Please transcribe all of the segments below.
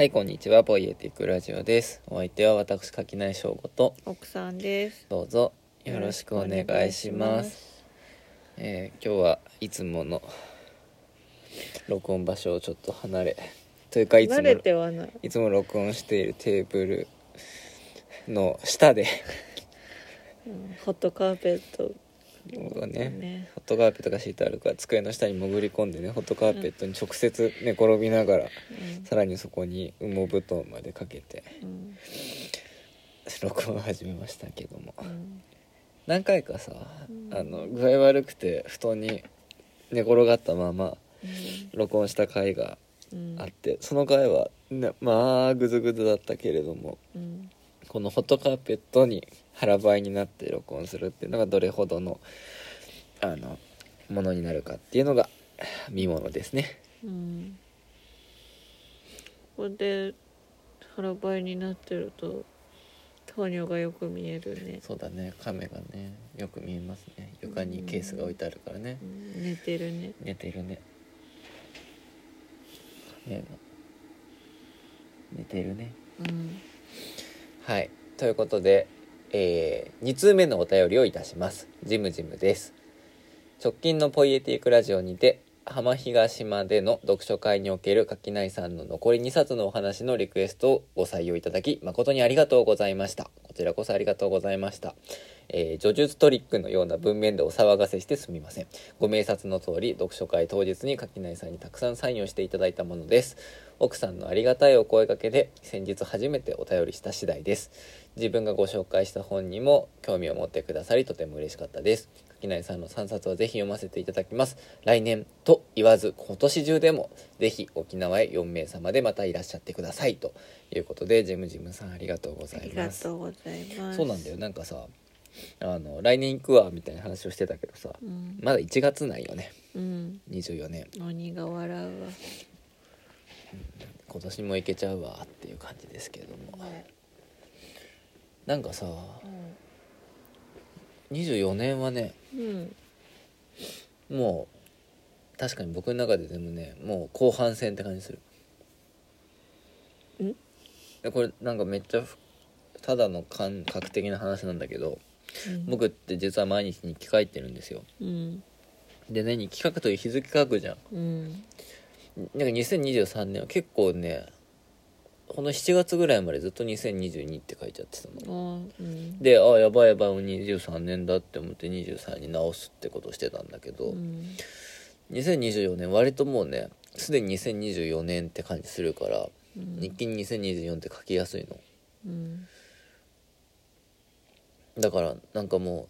はい、こんにちは。ポイエティックラジオです。お相手は私、柿内翔吾と、奥さんです。どうぞよろしくお願いします。えー今日はいつもの録音場所をちょっと離れ、というかいつも慣れてはない。いつも録音しているテーブルの下で、うんホットカーペット僕はね。ね。ホットカーペットが敷いてあるから机の下に潜り込んでねホットカーペットに直接寝転びながら、さらにそこに羽毛布団までかけてうん。録音を始めましたけども。うん。何回かさ、うん。あの具合悪くて布団に寝転がったままうん。録音した回がうん。あってその回は、ね、まあグズグズだったけれどもうん。このホットカーペットに腹ばいになって録音するっていうのがどれほどのあのものになるかっていうのが見ものですね。うん。ここで腹ばいになってると糖尿がよく見えるね。そうだね。亀がねよく見えますね。床にケースが置いてあるからね。うん。寝てるね。寝てるね。亀が寝てるね。うん。はい。ということで、え2通目のお便りをいたします。ジムジムです。直近のポイエティックラジオにて浜東島での読書会における垣内さんの残り2冊のお話のリクエストをご採用いただき誠にありがとうございました。こちらこそありがとうございました。えー叙述トリックのような文面でお騒がせしてすみません。ご明察の通り読書会当日に垣内さんにたくさんサインをしていただいたものです。奥さんのありがたいお声掛けで先日初めてお便りした次第です自分がご紹介した本にも興味を持ってくださりとても嬉しかったです垣内さんの3冊はぜひ読ませていただきます来年と言わず今年中でもぜひ沖縄へ4名様でまたいらっしゃってくださいということでジェムジムさんありがとうござありいますがとうございます。そうなんだよなんかさあの来年行くわみたいな話をしてたけどさうん。まだ1月ないよねうん。24年鬼が笑うわ。今年も行けちゃうわっていう感じですけれどもなんかさ24年はねうん。もう確かに僕の中ででもねもう後半戦って感じするん？でこれなんかめっちゃふただの感覚的な話なんだけどうん。僕って実は毎日日記書いてるんですようん。でね日記書くという日付書くじゃんうん。なんか2023年は結構ねこの7月ぐらいまでずっと2022って書いちゃってたのああ。うん。であやばいやばいもう23年だって思って23に直すってことをしてたんだけど、うん。2024年割ともうねすでに2024年って感じするから、うん日記に2024って書きやすいのうん。だからなんかも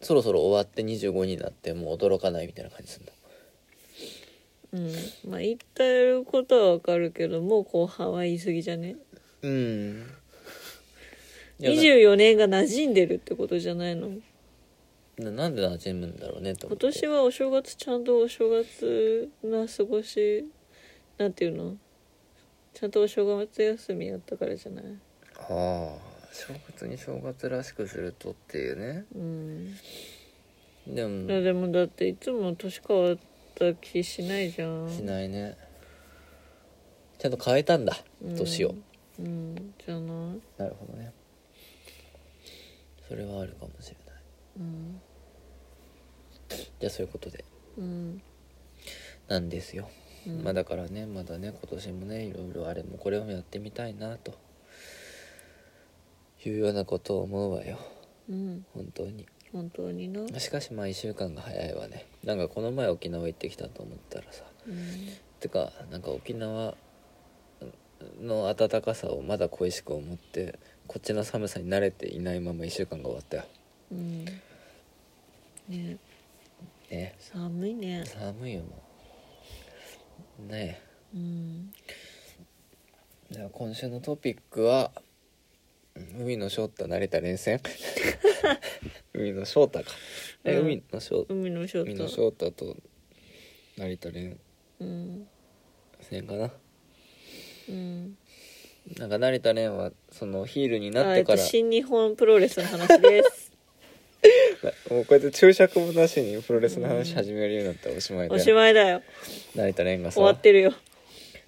うそろそろ終わって25になってもう驚かないみたいな感じするんだうん、まあ言ってることはわかるけどもう後半は言い過ぎじゃね？うん。いや24年が馴染んでるってことじゃないの？ななんで馴染むんだろうねと思って。今年はお正月ちゃんとお正月な過ごしなんていうの？ちゃんとお正月休みやったからじゃない？ああ正月に正月らしくするとっていうね。うん。でも。でもだっていつも年変わった気しないじゃん。しないね。ちゃんと変えたんだ。うん。年を、うん。じゃない。なるほどね。それはあるかもしれない。うん。じゃあそういうことで。うん。なんですよ、うん。まあだからねまだね今年もねいろいろあれもこれもやってみたいなと。いうようなことを思うわよ。うん。本当に本当にな。しかしまあ1週間が早いわね。なんかこの前沖縄行ってきたと思ったらさ。うん。てかなんか沖縄の暖かさをまだ恋しく思ってこっちの寒さに慣れていないまま1週間が終わったよ。うん。ね。ね。寒いね。寒いよもう。ね。うん。えじゃあ今週のトピックはうん海の翔太成田連戦？海の翔太か。え、うん。海の翔海のショ海のート翔太と成田連うん戦かな？うん。なんか成田連はそのヒールになあえっとってから新日本プロレスの話です。もうこうやって注釈もなしにプロレスの話始めるようになったらおしまいだおよしまいだよ。成田蓮がさ。終わってるよ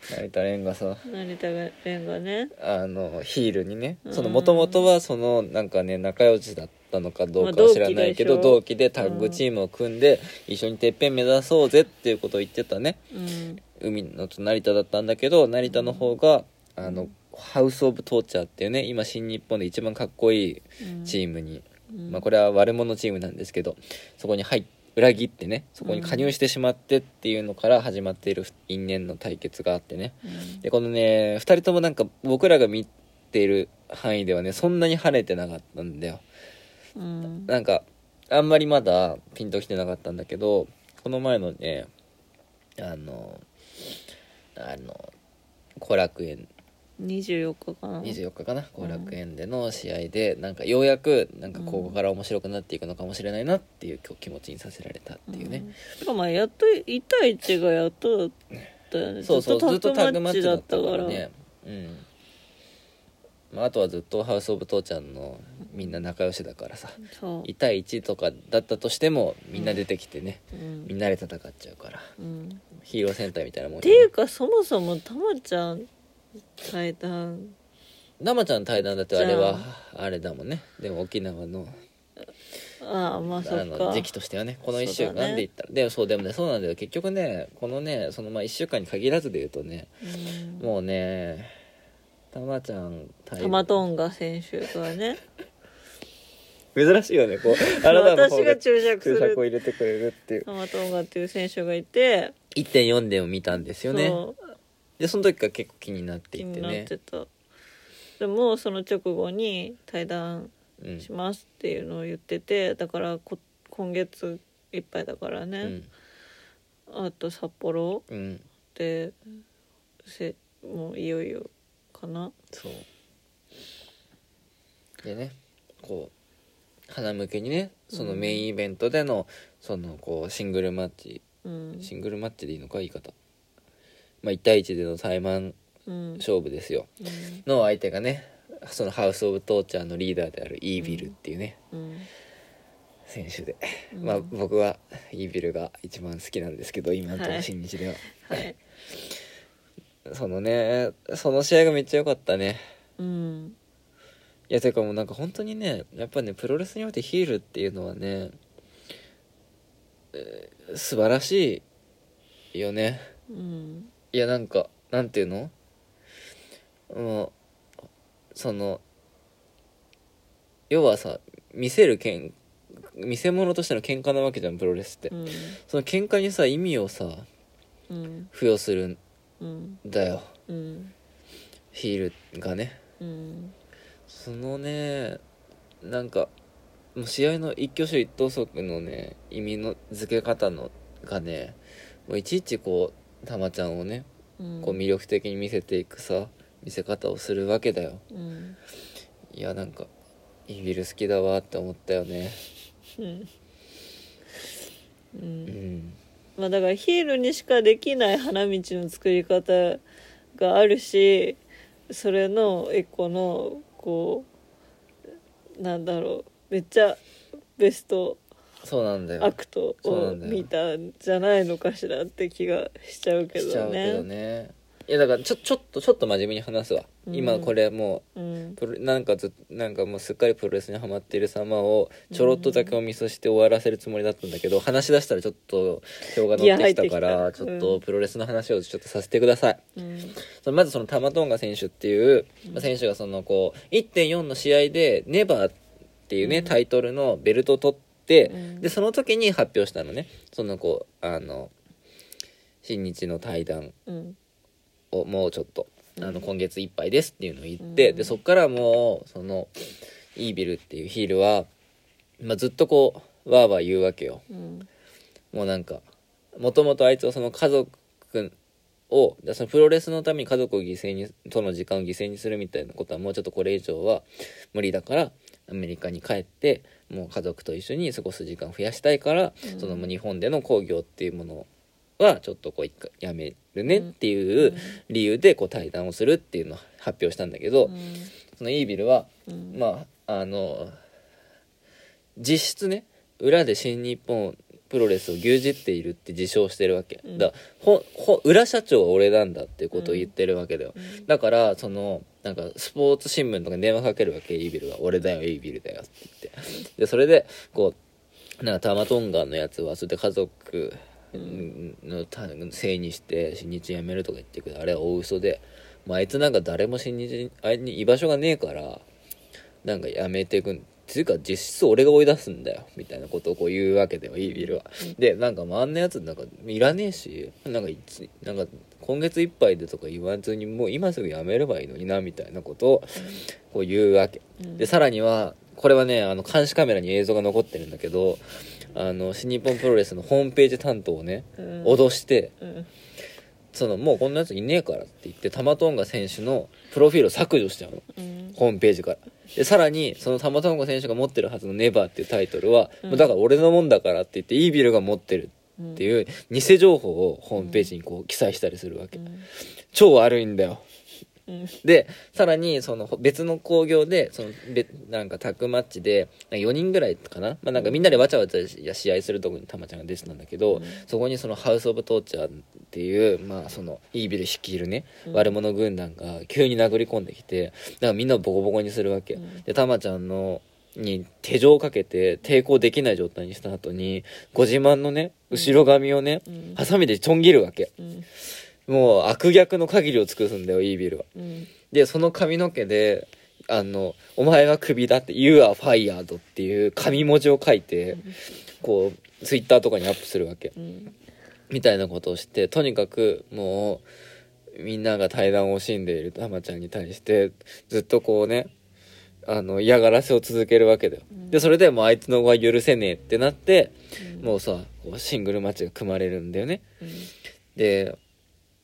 成田蓮がさ。成田蓮がね。あのヒールにね。うん。そのもともとはそのなんかね仲良しだったのかどうかまあは知らないけど、同同期でタッグチームを組んで、一緒にてっぺん目指そうぜっていうことを言ってたね。うん。海のと成田だったんだけど成田の方が、あのハウス・オブ・トーチャーっていうね今新日本で一番かっこいいうん。チームに、うん。まあ、これは悪者チームなんですけどそこに入っ裏切ってねそこに加入してしまってっていうのから始まっている因縁の対決があってね。うん。でこのね2人ともなんか僕らが見ている範囲ではねそんなに晴れてなかったんだよ。うん。なんかあんまりまだピンときてなかったんだけどこの前のねあのあの後楽園24日かな。24日かな？後楽園での試合でなんかようやくなんかここから面白くなっていくのかもしれないなっていう気持ちにさせられたっていうね、うん。まあやっと1対1がやっとだったよね。そうそうずっとタッグマッチだったから。ね。うん。まあ、あとはずっとハウス・オブ・トーちゃんのみんな仲良しだからさ。そう。1対1とかだったとしてもみんな出てきてね、うん。みんなで戦っちゃうから。うん。ヒーロー戦隊みたいなもんね。ていう、かそもそもたまちゃん対談。生ちゃん対談だってあれはあ。れだもんね。でも沖縄の。ああまあそあの時期としてはね。この1週間で言ったら、でもそうでもねそうなんだよ。結局ねこのねそのまあ1週間に限らずで言うとねうん。もうねたまちゃん対タマトンガ選手がね。珍しいよねこう。あなたの私が注釈す注釈をる入れてくれるっていう。タマトンガっていう選手がいて。1.4でも見たんですよね。そうでその時から結構気になってい気になってねでもその直後に対談うんしますっていうのを言っててだからこ今月いっぱいだからね、うん。あと札幌うん。でせもういよいよかな。そう。でねこう花向けにねそのメインイベントでの、そのこうシングルマッチ。うん。シングルマッチでいいのか言い方まあ1対1での対マンうん。勝負ですよ。うん。の相手がねそのハウス・オブ・トーチャーのリーダーであるイービルっていうね、うん。選手で、うん。まあ僕はイービルが一番好きなんですけど今のところはい新日では、はい。そのねその試合がめっちゃ良かったね。うん。いやてかもうなんか本当にねやっぱねプロレスにおいてヒールっていうのはね、えー素晴らしいよね。うんいやなんかなんていうの？もうその要はさ見せるけん見せ物としての喧嘩なわけじゃんプロレスって、うん。その喧嘩にさ意味をさうん。付与するんうん。だようん。ヒールがね。うん。そのねなんかもう試合の一挙手一投足のね意味の付け方のがねもういちいちこうたまちゃんをねうん。こう魅力的に見せていくさ見せ方をするわけだよ。うん。いやなんかイービル好きだわって思ったよね。うん。ううん。んまあだからヒールにしかできない花道の作り方があるしそれの一個のこうなんだろうめっちゃベストそうなんだよ。アクトを見たんじゃないのかしらって気がしちゃうけどね。ね。いやだからちょちょっとちょっと真面目に話すわ、うん。今これもううん。なんかずなんかもうすっかりプロレスにハマっている様をちょろっとだけお見せして終わらせるつもりだったんだけど、話し出したらちょっと興が乗ってきたからちょっとプロレスの話をちょっとさせてください、うん。そのまずそのタマトンガ選手っていう、まあ選手がそのこう1.4の試合でネバーっていうね、うん。タイトルのベルトを取って、うん。でその時に発表したのね。そのこうあの新日の対談うん。をもうちょっとあうん。の今月いっぱいですっていうのを言って、うん。でそっからもうそのイービルっていうヒールは、まあ、ずっとこうわーわー言うわけよ。うん。もうなんかもともとあいつはその家族をだそのプロレスのために家族を犠牲にとの時間を犠牲にするみたいなことはもうちょっとこれ以上は無理だからアメリカに帰ってもう家族と一緒に過ごす時間を増やしたいから、うん。その日本での興行っていうものはちょっとこうやめるねっていう理由でこう対談をするっていうのを発表したんだけど、そのイービルはうん。まああの実質ね裏で新日本プロレスを牛耳っているって自称してるわけ、うん。だほほ裏社長は俺なんだっていうことを言ってるわけだよ、うん。だからそのなんかスポーツ新聞とかに電話かけるわけイービルが「俺だよイービルだよ」って言って。でそれでこうなんかタマトンガンのやつはそれで家族のたせいにして新日辞めるとか言ってる。けどあれは大嘘で。もうあいつなんか誰も新日あいつに居場所がねえからなんか辞めていくんつうか実質俺が追い出すんだよ。みたいなことをこう言うわけだよイービルは。でなんかもうあんなやつなんかいらねえしなんかいつなんか今月いっぱいでとか言わずにもう今すぐ辞めればいいのになみたいなことをこう言うわけ。うん。でさらにはこれはねあの監視カメラに映像が残ってるんだけどあの新日本プロレスのホームページ担当をねうん。脅してうん。そのもうこんなやついねえからって言ってタマトンガ選手のプロフィールを削除しちゃうの。うん。ホームページから。でさらにそのタマトンガ選手が持ってるはずの「ネバーっていうタイトルは、うん。だから俺のもんだからって言ってイービルが持ってるうんっていう偽情報をホームページにこう記載したりするわけ、うん。超悪いんだようん。でさらにその別の興行でそのべなんかタッグマッチでなんか4人ぐらいかな,、まあ、なんかみんなでわちゃわちゃ試合するとこにたまちゃんが出てたんだけど、うん。そこにそのハウス・オブ・トーチャーっていう、まあ、そのイービル率いるね、うん。悪者軍団が急に殴り込んできてだからみんなをボコボコにするわけ、うん。でたまちゃんのに手錠をかけて抵抗できない状態にした後にご自慢のね後ろ髪をね、うん。ハサミでちょん切るわけ。うんもう悪逆の限りを尽くすんだよイービルは。うん。でその髪の毛であの「お前はクビだ」って「You are fired」っていう紙文字を書いてこうツイッターとかにアップするわけ。うん。みたいなことをしてとにかくもうみんなが対談を惜しんでいるたまちゃんに対してずっとこうねあの嫌がらせを続けるわけだよ、うん。でそれでもうあいつの方が許せねえってなって、うん。もうさシングルマッチが組まれるんだよね。うん。で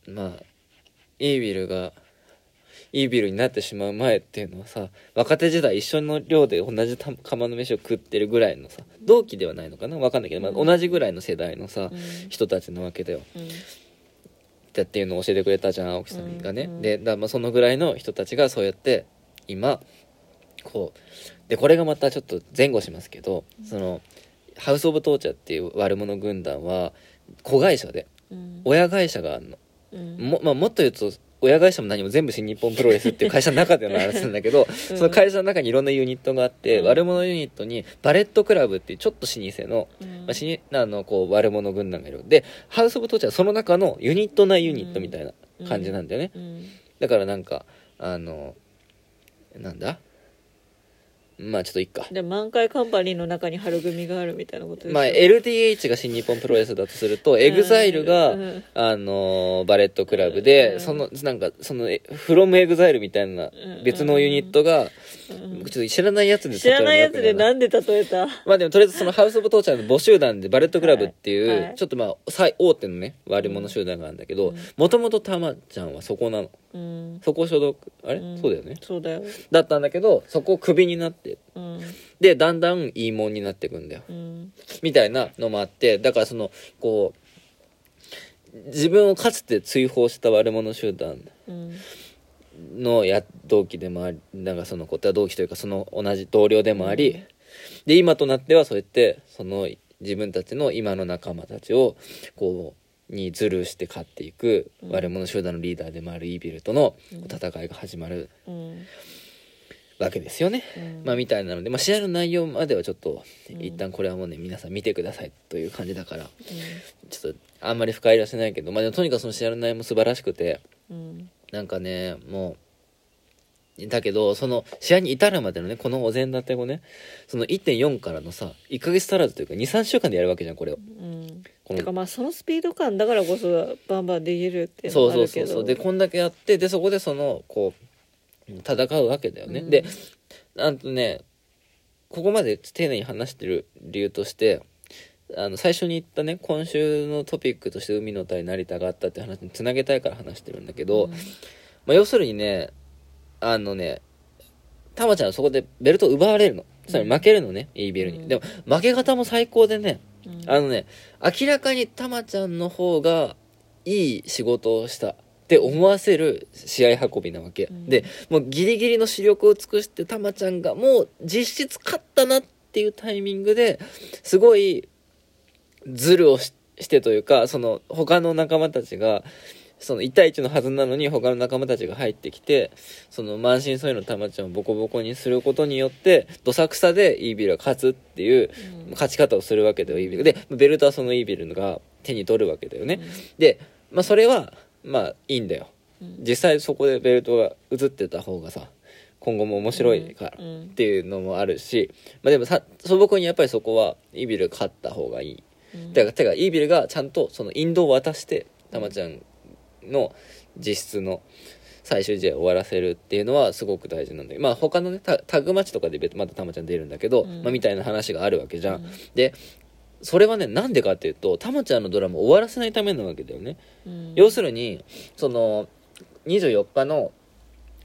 まあイービルがイービルになってしまう前っていうのはさ若手時代一緒の寮で同じた釜の飯を食ってるぐらいのさ同期ではないのかな？分かんないけど、まあ、うん。同じぐらいの世代のさ、うん。人たちなわけだよ。うん。だっていうのを教えてくれたじゃん青木さんがね、うん。うんでだまあそのぐらいの人たちがそうやって今こうでこれがまたちょっと前後しますけどそのハウス・オブ・トーチャーっていう悪者軍団は子会社でうん。親会社があるの。うんも,、まあ、もっと言うと親会社も何も全部新日本プロレスっていう会社の中での話なんだけど、その会社の中にいろんなユニットがあって、うん。悪者ユニットにバレットクラブっていうちょっと老舗の,、うん。まあ、しにあのこう悪者軍団がいる。でハウス・オブ・トーチャーはその中のユニット内ユニットみたいな感じなんだよね、うんだからなんかあのなんだ？まあちょっといっか。で満開カンパニーの中に春組があるみたいなことでしょ？まあ LDH が新日本プロレスだとすると、エグザイルが、うん。あのーバレットクラブで、うん。そのなんかそのえフロムエグザイルみたいなうん。別のユニットが、うん。ちょっと知らないやつで知らないやつでなんで例えた？けまあでもとりあえずそのハウス・オブ・トーチャーの母集団でバレットクラブっていう、はいはい。ちょっとまあ最大手のね悪者集団があるんだけどうん。もともとたまちゃんはそこなのうん。そこ所属あれ、ん。そうだよね。そうだよ。だったんだけどそこをクビになって。うん。でだんだんいいもんになっていくんだよ。うん。みたいなのもあってだからそのこう自分をかつて追放した悪者集団うん。のや同期でもありなんかそのことは同期というかその同じ同僚でもあり、で今となってはそうやってその自分たちの今の仲間たちをこうにズルして勝っていくうん。悪者集団のリーダーでもあるイービルとの戦いが始まるうん。わけですよね。うん。まあみたいなので、まあ、試合の内容まではちょっとうん。一旦これはもうね皆さん見てくださいという感じだからちょっとあんまり深入りはしてないけど、まあ、でもとにかくその試合の内容も素晴らしくてうん。なんかねもうだけどその試合に至るまでのねこのお膳立てをねその1.4からのさ1ヶ月足らずというか23週間でやるわけじゃんこれを。うんてかまあそのスピード感だからこそバンバンできるっていうのそうそうもあるけど。そうそうでこんだけやってでそこでそのこう戦うわけだよね、うん。でなんとねここまで丁寧に話してる理由としてあの最初に言ったね今週のトピックとして海の谷成田があったって話につなげたいから話してるんだけど、うん。まあ、要するにねあのねたまちゃんはそこでベルトを奪われるの。つまり負けるのね、イービルに、うん。でも負け方も最高でねうん。あのね明らかにたまちゃんの方がいい仕事をしたって思わせる試合運びなわけ、うん。でもうギリギリの視力を尽くしてたまちゃんがもう実質勝ったなっていうタイミングですごいズルをししてというかその他の仲間たちがその1対1のはずなのに他の仲間たちが入ってきてその満身創痍のたまちゃんをボコボコにすることによってどさくさでイービルが勝つっていううん。勝ち方をするわけだよイービル。でベルトはそのイービルが手に取るわけだよね、で、まあ、それはまあいいんだよ。うん。実際そこでベルトが映ってた方がさ今後も面白いからうん。っていうのもあるし、まあ、でもさ素朴にやっぱりそこはイービルが勝った方がいい。うん。てかてかイービルがちゃんとその引導を渡してたまちゃんの実質の最終試合を終わらせるっていうのはすごく大事なんだよまあ他のねタタッグマッチとかで別またたまちゃん出るんだけど、うん。まあ、みたいな話があるわけじゃん、うん。でそれはねなんでかっていうとたまちゃんのドラマを終わらせないためなわけだよね、うん。要するにその24日の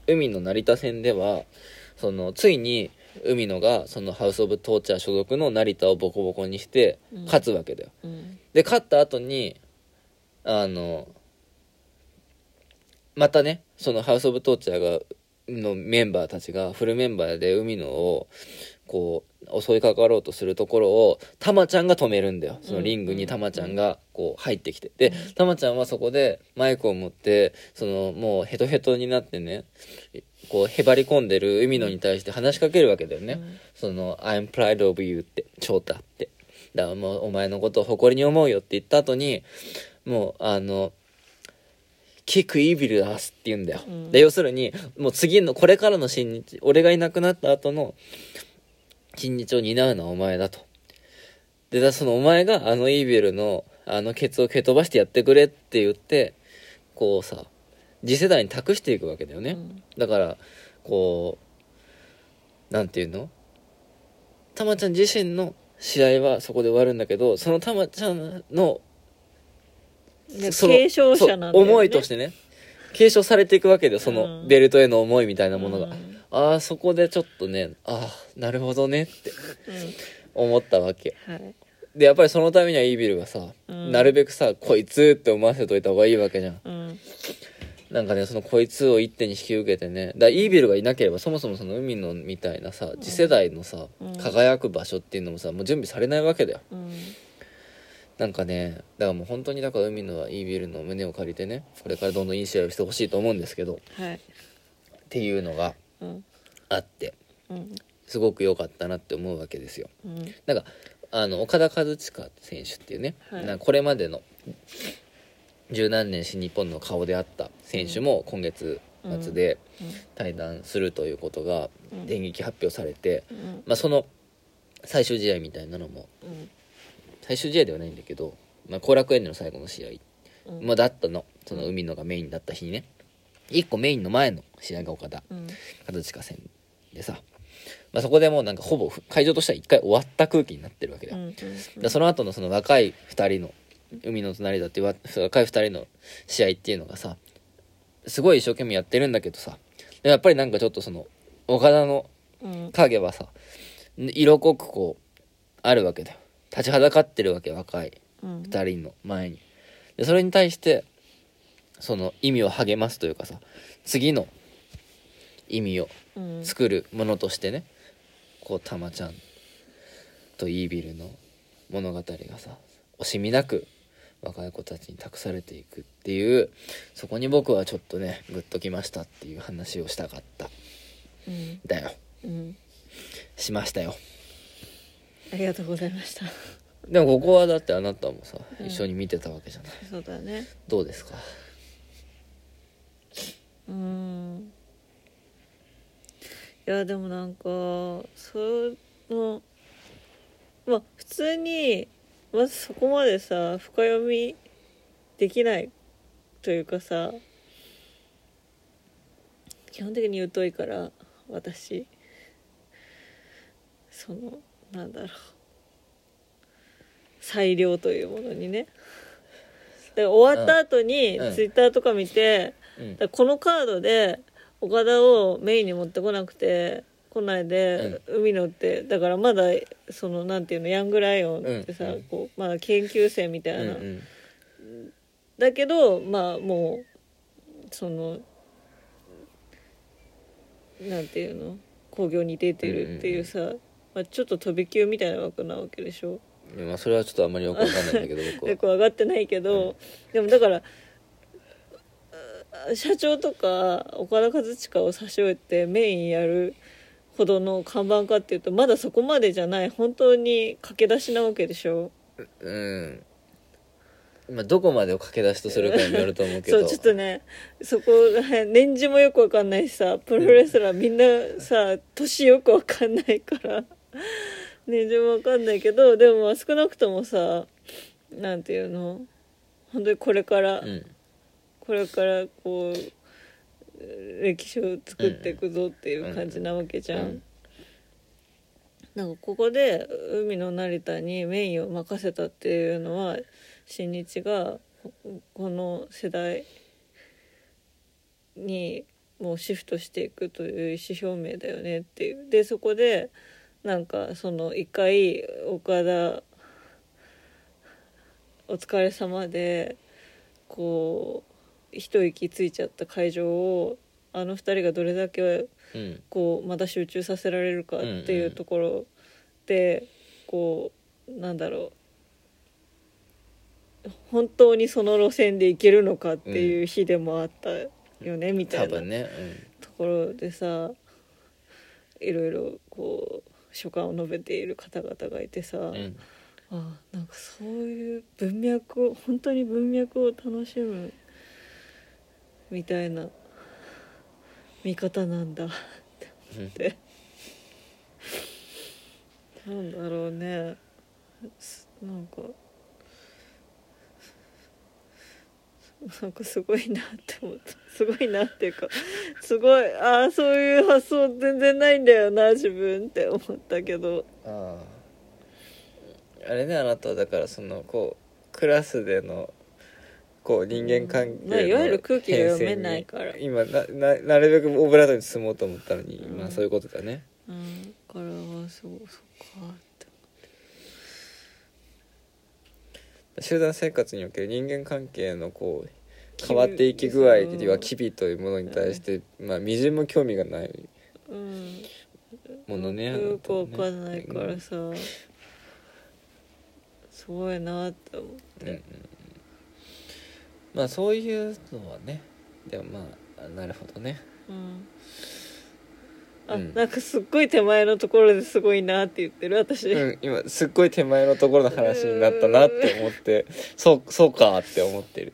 海の成田戦ではそのついに海野がそのハウス・オブ・トーチャー所属の成田をボコボコにしてうん。勝つわけだよ、うん。で勝った後にあのまたねそのハウス・オブ・トーチャーがのメンバーたちがフルメンバーで海野をこう襲いかかろうとするところをタマちゃんが止めるんだよ。そのリングにタマちゃんがこう入ってきて。でタマちゃんはそこでマイクを持ってそのもうヘトヘトになってねこうへばり込んでる海野に対して話しかけるわけだよね、うん。その「I'm proud of you」って「翔太」って。だからもうお前のことを誇りに思うよって言った後にもうあの「キックイービルだす」って言うんだよ、うん。で要するにもう次のこれからの新日俺がいなくなった後の新日を担うのはお前だと。でだそのお前があのイービルのあのケツを蹴飛ばしてやってくれって言ってこうさ次世代に託していくわけだよね、うん。だからこうなんていうの？たまちゃん自身の試合はそこで終わるんだけどそのたまちゃんの継承者なんだよね。思いとしてね。継承されていくわけでそうん。のベルトへの思いみたいなものが、うん。ああそこでちょっとねああなるほどねってうん。思ったわけ。はい。でやっぱりそのためにはイービルがさ、うん。なるべくさこいつって思わせといた方がいいわけじゃん。うん。なんかねそのこいつを一手に引き受けてね。だからイービルがいなければそもそもその海のみたいなさ次世代のさ、うん。輝く場所っていうのもさもう準備されないわけだよ。うんなんかねだからもう本当にだから海野はイービルの胸を借りてねこれからどんどんいい試合をしてほしいと思うんですけどっはい。ていうのがうん。あってうん。すごく良かったなって思うわけですよ。うん。なんかあの岡田和親選手っていうね、はい。なんかこれまでの十何年新日本の顔であった選手も今月末で対談するということがうん。電撃発表されて、うん。まあ、その最終試合みたいなのもうん最終試合ではないんだけどまあ、後楽園での最後の試合、うん。まあ、だったの。その海野がメインだった日にね。1個メインの前の試合が岡田。うん。和親戦でさ、まあ、そこでもうなんかほぼ会場としては1回終わった空気になってるわけだよ、うんでその後のその若い2人の海の隣だっていうわ若い2人の試合っていうのがさすごい一生懸命やってるんだけどさ。やっぱりなんかちょっとその岡田のうん。影はさ色濃くこうあるわけだよ立ちはだかってるわけ若いうん。2人の前に。でそれに対してその意味を励ますというかさ次の意味をうん。作るものとしてねこうたまちゃんとイービルの物語がさ惜しみなく若い子たちに託されていくっていうそこに僕はちょっとねグッときましたっていう話をしたかった。うん。だよ。うん。しましたよありがとうございました。でもここはだってあなたもさうん。一緒に見てたわけじゃない、そうだね。どうですか？うん。いやでもなんかそのまあ普通にまずそこまでさ深読みできないというかさ基本的に疎いから私。そのなんだろう。裁量というものにね。だから終わった後にツイッターとか見て、うん。だからこのカードで岡田をメインに持ってこなくて来ないで、海野ってだからまだそのなんていうのヤングライオンってさ、うん。うん。こうまだ研究生みたいな、うんうん。だけどまあもうそのなんていうの興行に出てるっていうさ、まあ、ちょっと飛び級みたいな枠なわけでしょ。まあそれはちょっとあんまりよくわかんないんだけど僕は。よく分かってないけど、でもだからあ社長とか岡田和親を差し置いてメインやるほどの看板かっていうとまだそこまでじゃない。本当に駆け出しなわけでしょ。うん。まあどこまでを駆け出しとするかによると思うけど。そうちょっとねそこら辺年次もよくわかんないしさプロレスラーみんなさ年よくわかんないから年次もわかんないけどでもまあ少なくともさなんていうの？本当にこれから、うん。これからこう歴史を作っていくぞっていう感じなわけじゃん。うん。なんかここで海の成田にメインを任せたっていうのは新日がここの世代にもうシフトしていくという意思表明だよねっていう。でそこでなんかその一回岡田お疲れ様でこう一息ついちゃった会場をあの二人がどれだけうん。こうまた集中させられるかっていうところで、こうなんだろう。本当にその路線で行けるのかっていう日でもあったよね、みたいなところでさいろいろこう所感を述べている方々がいてさ、うん、うん、あなんかそういう文脈を本当に文脈を楽しむみたいな見方なんだって。なんだろうね。すなんかなんかすごいなって思った。すごいなっていうかすごいああそういう発想全然ないんだよな自分って思ったけど。あああれねあなたはだからそのこうクラスでのこう人間関係のまあいわゆる空気が読めないから。今なななるべくオブラートに包もうと思ったのに、うん。まあそういうことだね。うん。だからはそうそっかって集団生活における人間関係のこう変わっていき具合では機微というものに対して、まあみじんも興味がないうん。ものねよくわかんないからさ。すごいなって思っうんうんてまあそういうのはね。でもまあなるほどね。うんあ、うん。なんかすっごい手前のところですごいなって言ってる私、うん、今すっごい手前のところの話になったなって思って。そうそうかって思ってる。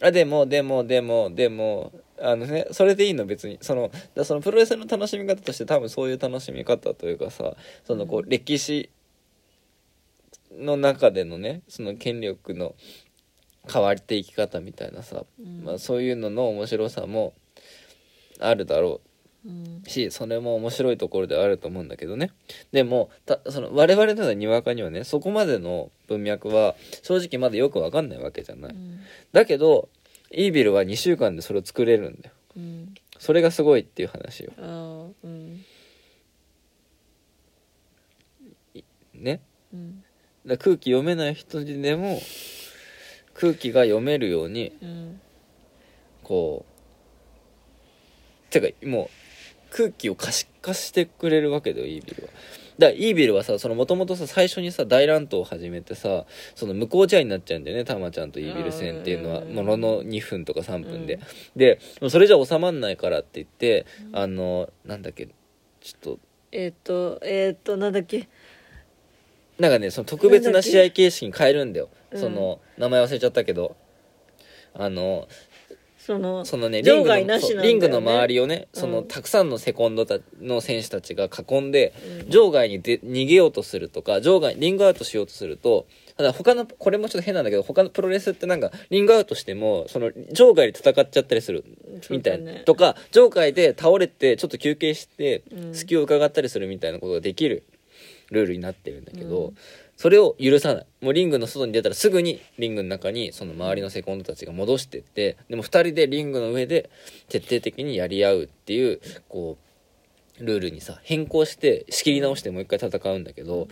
あでもでもでもでもあのねそれでいいの別に。そのだそのプロレスの楽しみ方として多分そういう楽しみ方というかさそのこう歴史の中でのねその権力の変わっていき方みたいなさ、うん。まあ、そういうのの面白さもあるだろう。うんしそれも面白いところではあると思うんだけどね。でもたその我々のようなにわかにはねそこまでの文脈は正直まだよくわかんないわけじゃない、うん。だけどイービルは2週間でそれを作れるんだよ。うん。それがすごいっていう話よ。うん。ね？うん。だ空気読めない人にでも空気が読めるようにうん。こうてかもう空気を可視化してくれるわけだよイービルは。だからイービルはさそのもともとさ最初にさ大乱闘を始めてさその無効試合になっちゃうんだよねタマちゃんとイービル戦っていうのは。うん。ものの2分とか3分で、うん。でそれじゃ収まんないからって言ってあのなんだっけちょっと。えっ、とえっ、となんだっけ。なんかねその特別な試合形式に変えるんだよ。うん。その名前忘れちゃったけど。あのそのそのねリン場グのね。リングの周りをねそのうんたくさんのセコンドたの選手たちが囲んでうん。場外にで逃げようとするとか場外リングアウトしようとするとただ他のこれもちょっと変なんだけど他のプロレスってなんかリングアウトしてもその場外で戦っちゃったりするみたいな、ね。とか場外で倒れてちょっと休憩してうん。隙を伺ったりするみたいなことができるルールになってるんだけど、うんそれを許さない。もうリングの外に出たらすぐにリングの中にその周りのセコンドたちが戻してってでも2人でリングの上で徹底的にやり合うっていうこうルールにさ変更して仕切り直してもう一回戦うんだけど、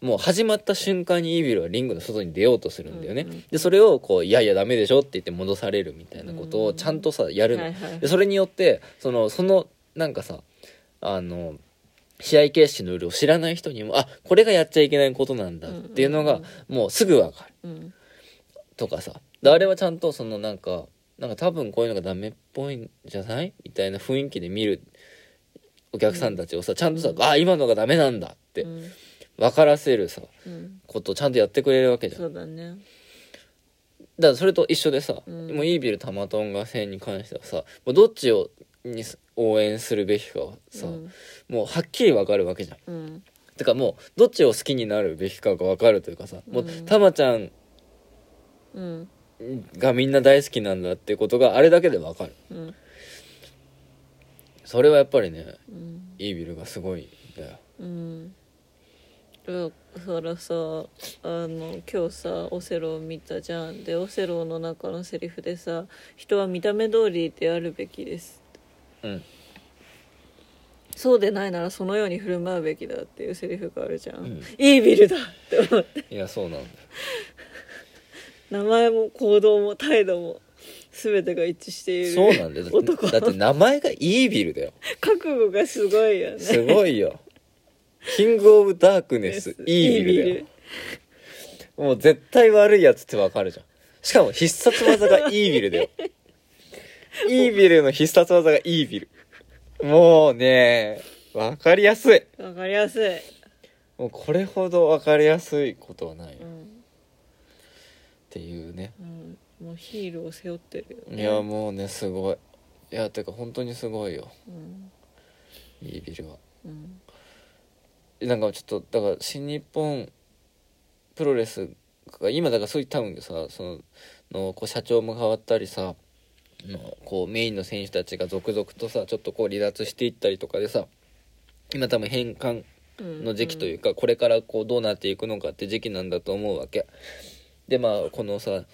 もう始まった瞬間にイービルはリングの外に出ようとするんだよね、うんうんでそれをこう「いやいやダメでしょ」って言って戻されるみたいなことをちゃんとさやる。の、でそれによってそのそのなんかさあの試合形式のルールを知らない人にもあこれがやっちゃいけないことなんだっていうのがうんうんもうすぐ分かる。うん。とかさ。であれはちゃんとそのなんかなんか多分こういうのがダメっぽいんじゃない？みたいな雰囲気で見るお客さんたちをさちゃんとさ、あ今のがダメなんだってうん。分からせるさうん。ことをちゃんとやってくれるわけじゃん。そうだね。だからそれと一緒でさ、うん。もうイービルタマトンガ戦に関してはさもうどっちをに応援するべきかはさ、うん。もうはっきり分かるわけじゃん。うん。てかもうどっちを好きになるべきかが分かるというかさ、もううんたまちゃんうん。がみんな大好きなんだっていうことがあれだけで分かる。うん。それはやっぱりねうん。イービルがすごいんだよ。うん。だからさあの今日さオセロを見たじゃん。でオセロの中のセリフでさ「人は見た目通りであるべきです」うん。そうでないならそのように振る舞うべきだっていうセリフがあるじゃん、うん。イービルだって思って。いやそうなんだよ。名前も行動も態度も全てが一致しているそうなんだよ。だって名前がイービルだよ。覚悟がすごいよね。すごいよ。キングオブダークネスイービルだよ。もう絶対悪いやつってわかるじゃん。しかも必殺技がイービルだよ イービルの必殺技がイービル。もうねわかりやすい。わかりやすい、もうこれほどわかりやすいことはない。よっうん。ていうね。うん、もうヒールを背負ってるよね。いやもうねすごい。いやてか本当にすごいよ。うん。イービルは。うん。なんかちょっとだから新日本プロレスが今だからそういう多分さそののこう社長も変わったりさのこうメインの選手たちが続々とさちょっとこう離脱していったりとかでさ今多分変換うん。の時期というか、これからこうどうなっていくのかって時期なんだと思うわけ。でまあこのさ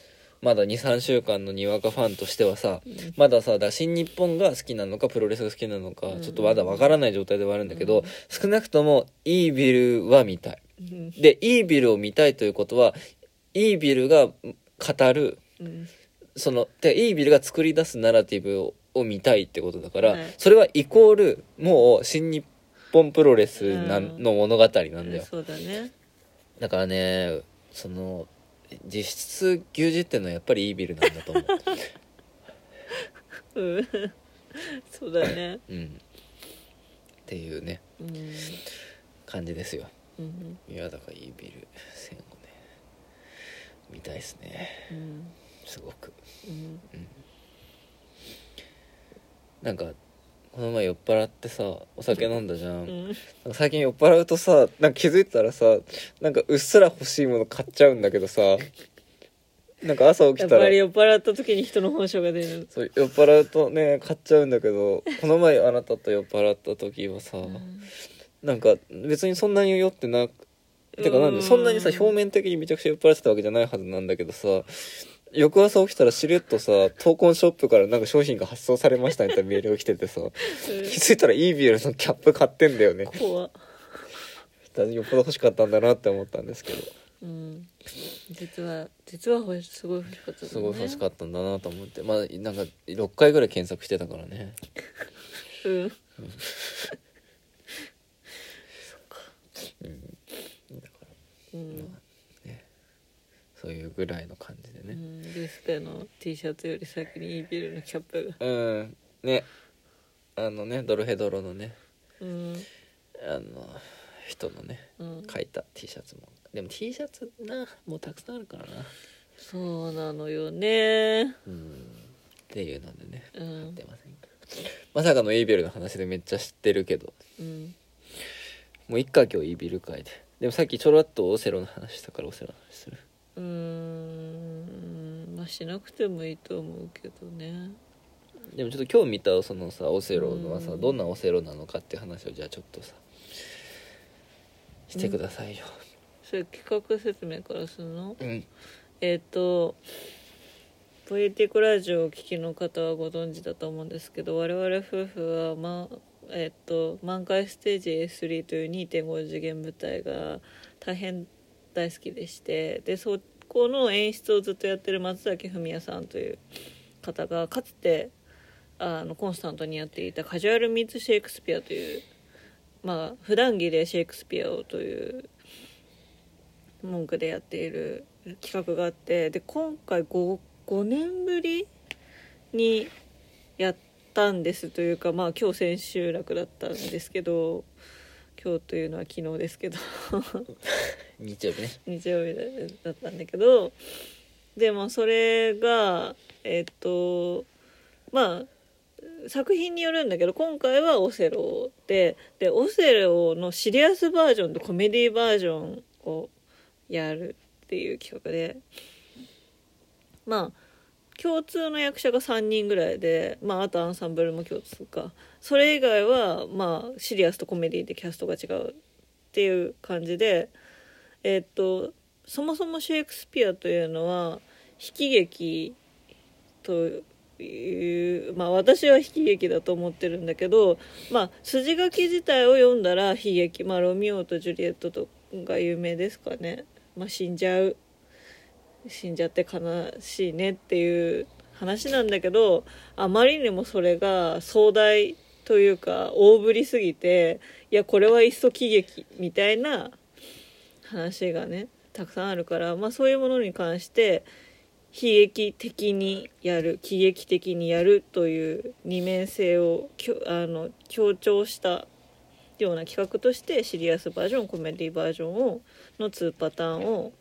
まだ23週間のにわかファンとしてはさうん。まださだ新日本が好きなのかプロレスが好きなのかうん。ちょっとまだわからない状態ではあるんだけど、うん。少なくともイービルは見たい。うん。でイービルを見たいということはイービルが語るうんそのでイービルが作り出すナラティブをを見たいってことだから、はい。それはイコールもう新日本プロレスなうんの物語なんだよ、そうだね。だからねその実質牛耳ってのはやっぱりイービルなんだと思う。うん。そうだね。うん。っていうね。うん感じですよ。うん。いやだからイービル戦をね見たいですね。うんすごく。うん。なんかこの前酔っ払ってさお酒飲んだじゃん、うん。なんか最近酔っ払うとさなんか気づいたらさなんかうっすら欲しいもの買っちゃうんだけどさなんか朝起やきらったぱり酔っ払った時に人の本性が出る。そう酔っ払うとね買っちゃうんだけどこの前あなたと酔っ払った時はさ、なんか別にそんなに酔ってなくてかなんうん。でそんなにさ表面的にめちゃくちゃ酔っ払ってたわけじゃないはずなんだけどさ翌朝起きたらしれっとさ闘魂ショップからなんか商品が発送されましたみたいなメールが来ててさ気づいたらイービールのキャップ買ってんだよね。怖っ。よっぽど欲しかったんだなって思ったんですけど。うん。実は実はすごい欲しかったんだね。すごい欲しかったんだなと思って。まあなんか6回ぐらい検索してたからね。うん。うん。そういうぐらいの感じでね。うんデスペの T シャツより先にイービルのキャップが。うん。ね。あのねドルヘドロのね。うんあの人のねうん。書いた T シャツも。でも T シャツなもうたくさんあるからな。そうなのよね。うん。っていうのでねうん。出ませんか。まさかのイービルの話でめっちゃ知ってるけど。うん。もういっか今日イービル会で。でもさっきちょろっとオセロの話したからオセロの話するうーんまあしなくてもいいと思うけどね。でもちょっと今日見たそのさオセロはさうん。どんなオセロなのかって話をじゃあちょっとさしてくださいよ。それ企画説明からするの？うん。えっ、とポエティックラジオをお聞きの方はご存知だと思うんですけど我々夫婦は、まえっと満開ステージ A3 という2.5次元舞台が大変大好きでしてでそこの演出をずっとやってる松崎文也さんという方がかつてあのコンスタントにやっていた「カジュアル・ミーツ・シェイクスピア」というまあ普段着でシェイクスピアをという文句でやっている企画があってで今回 5, 5年ぶりにやったんですというかまあ今日千秋楽だったんですけど今日というのは昨日ですけど。日曜日ね。日曜日だったんだけどでもそれがえっとまあ作品によるんだけど今回はオセロででオセロのシリアスバージョンとコメディバージョンをやるっていう企画でまあ共通の役者が3人ぐらいでまああとアンサンブルも共通か。それ以外はまあシリアスとコメディでキャストが違うっていう感じでえっとそもそもシェイクスピアというのは悲喜劇というまあ私は悲喜劇だと思ってるんだけどまあ筋書き自体を読んだら悲劇まあロミオとジュリエットとが有名ですかね。まあ死んじゃう。死んじゃって悲しいねっていう話なんだけどあまりにもそれが壮大というか大ぶりすぎていやこれはいっそ喜劇みたいな話がねたくさんあるから、まあ、そういうものに関して悲劇的にやる喜劇的にやるという二面性をきょあの強調したような企画としてシリアスバージョンコメディバージョンをの2パターンを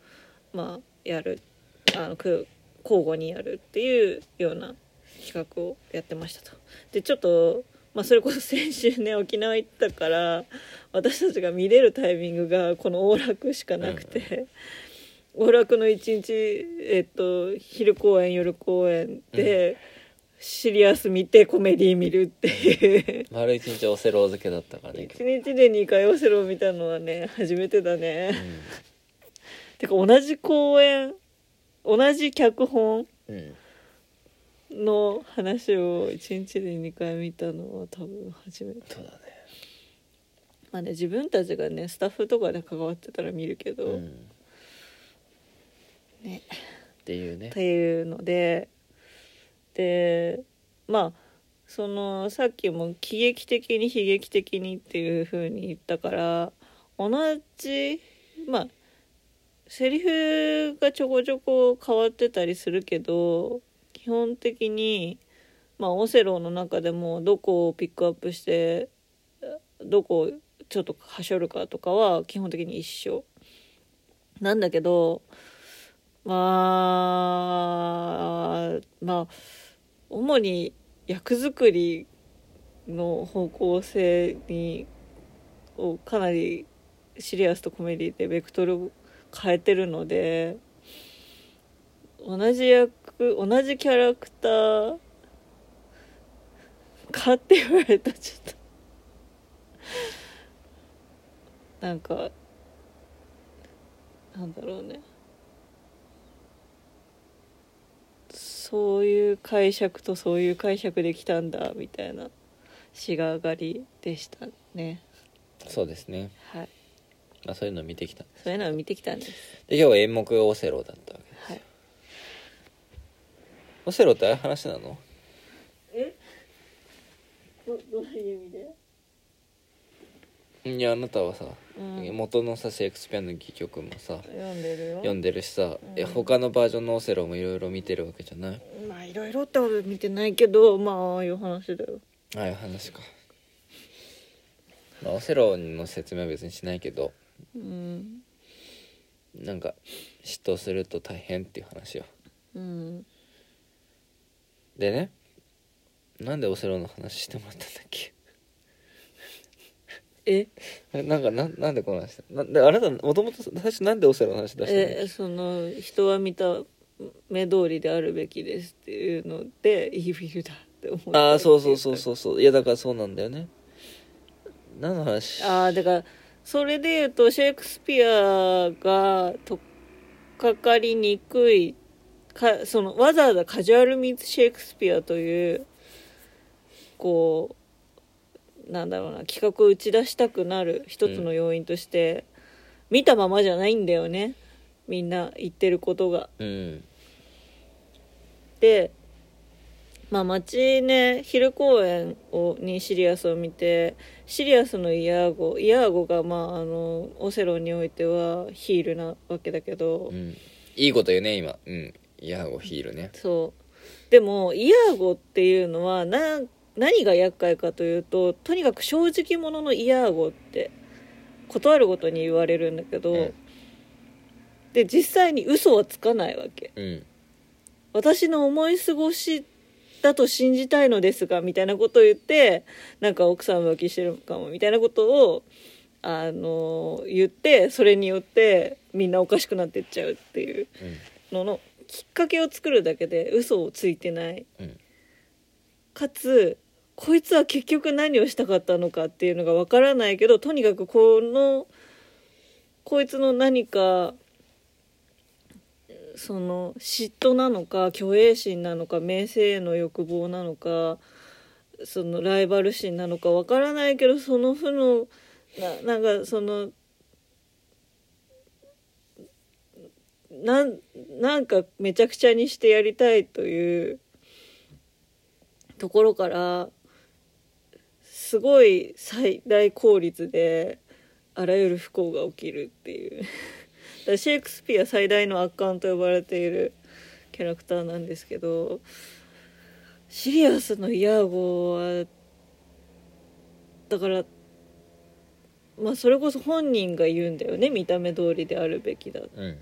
まあやるあの交互にやるっていうような企画をやってましたと。でちょっとまあ、それこそ先週ね沖縄行ったから私たちが見れるタイミングがこの往楽しかなくて、往楽の一日、えっと、昼公演夜公演で、シリアス見てコメディ見るっていう。丸一日オセロ漬けだったからね一日で2回オセロ見たのはね初めてだね、てか同じ公演同じ脚本うん、うんの話を1日で2回見たのは多分初めて。そうだね。まあね自分たちがねスタッフとかで関わってたら見るけど、うん。ね。っていうね。っていうので。でまあそのさっきも喜劇的に悲劇的にっていう風に言ったから同じまあセリフがちょこちょこ変わってたりするけど基本的にまあオセロの中でもどこをピックアップしてどこをちょっとはしょるかとかは基本的に一緒。なんだけどまあまあ主に役作りの方向性にをかなりシリアスとコメディでベクトルを変えてるので同じ役同じキャラクター？かって言われたらちょっと。なんかなんだろうね。そういう解釈とそういう解釈できたんだみたいなしががりでしたね。そうですね、はい。まあ、そういうのを見てきたそういうのを見てきたんです。で今日は演目がオセロだったわけオセロってああいう話なの？え？どどういう意味で？いやあなたはさ、うん。元のさシェイクスピアの戯曲もさ読んでるよ。読んでるしさ、うん。え他のバージョンのオセロもいろいろ見てるわけじゃない？まあいろいろってこと見てないけどまあああいう話だよ。ああいう話か、まあ、オセロの説明は別にしないけどうん。なんか嫉妬すると大変っていう話よ。うんでねなんでオセロの話してもらったんだっけ？え？なんかなんなんでこの話なであなたもともと最初なんでオセロの話出したの？えその人は見た目通りであるべきですっていうのでイーフィルだって思ったああそうそうそうそうそう。いやだからそうなんだよね。何の話？ああだからそれで言うとシェイクスピアがとっかかりにくいかそのわざわざカジュアル・ミーツ・シェイクスピアというこうなんだろうな企画を打ち出したくなる一つの要因として、見たままじゃないんだよね。みんな言ってることが。うん。でまあ街ね昼公演をにシリアスを見てシリアスのイヤーゴイヤーゴがまああのオセロにおいてはヒールなわけだけど、うん。いいこと言うね今。うんイヤーゴヒールね。そう。でもイヤーゴっていうのはな何が厄介かというととにかく正直者のイヤーゴって断るごとに言われるんだけど、うん。で実際に嘘はつかないわけ。うん。私の思い過ごしだと信じたいのですがみたいなことを言ってなんか奥さん浮気してるかもみたいなことをあの言ってそれによってみんなおかしくなってっちゃうっていううん。ののきっかけを作るだけで嘘をついてない。うん。かつこいつは結局何をしたかったのかっていうのがわからないけどとにかくこのこいつの何かその嫉妬なのか虚栄心なのか名声への欲望なのかそのライバル心なのかわからないけどその負のななんかそのなんなんかめちゃくちゃにしてやりたいというところからすごい最大効率であらゆる不幸が起きるっていう。だシェイクスピア最大の悪漢と呼ばれているキャラクターなんですけどシリアスのイヤーゴはだからまあそれこそ本人が言うんだよね見た目通りであるべきだ。うん。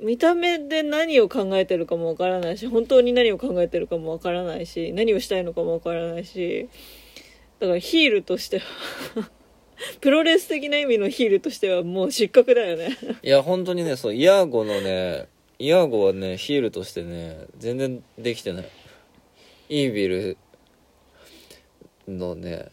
見た目で何を考えてるかもわからないし本当に何を考えてるかもわからないし何をしたいのかもわからないしだからヒールとしては プロレス的な意味のヒールとしてはもう失格だよね。いや本当にねそうイヤーゴのねイヤーゴはねヒールとしてね全然できてない。イービルのね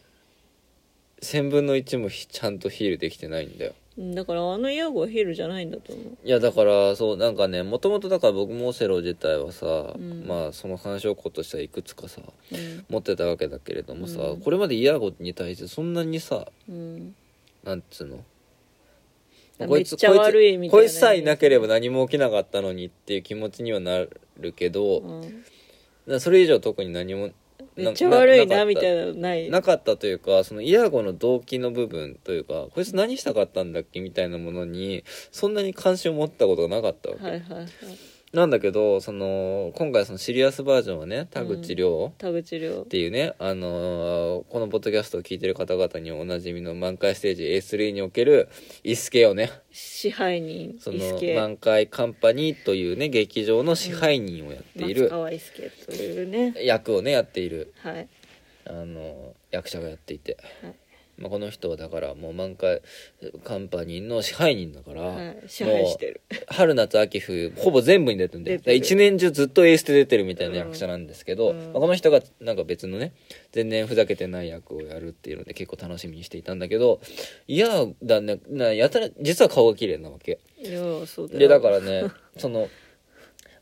1000分の1もちゃんとヒールできてないんだよ。だからあのイヤーゴはヒールじゃないんだと思う。いやだからそうなんかねもともとだから僕もオセロ自体はさ、うん。まあその参照項としてはいくつかさうん。持ってたわけだけれどもさ、うん。これまでイヤーゴに対してそんなにさうん。なんつうの？あこいつめっちゃ悪いみたいなこいつさえいなければ何も起きなかったのにっていう気持ちにはなるけど、それ以上特に何もめっちゃ悪いなみたないなのない？なかったというかそのイヤーゴの動機の部分というかこいつ何したかったんだっけ？みたいなものにそんなに関心を持ったことがなかったわけ、はいはいはいなんだけどその今回そのシリアスバージョンはね田口亮。田口亮。っていうね、あのーこのポッドキャストを聞いてる方々におなじみの満開ステージ A3 におけるイスケをね支配人そ伊助の満開カンパニーというね劇場の支配人をやってい松る川伊助というね。役をねやっている、はい。あのー役者がやっていて、はいまあ、この人はだからもう満開カンパニーの支配人だから、はい支配してる。春夏秋冬ほぼ全部に出てる。んで一年中ずっとエースで出てるみたいな役者なんですけど、うん。まあこの人がなんか別のね全然ふざけてない役をやるっていうので結構楽しみにしていたんだけどいやだねなやたら実は顔が綺麗なわけ。いやそうだよ。でだからねその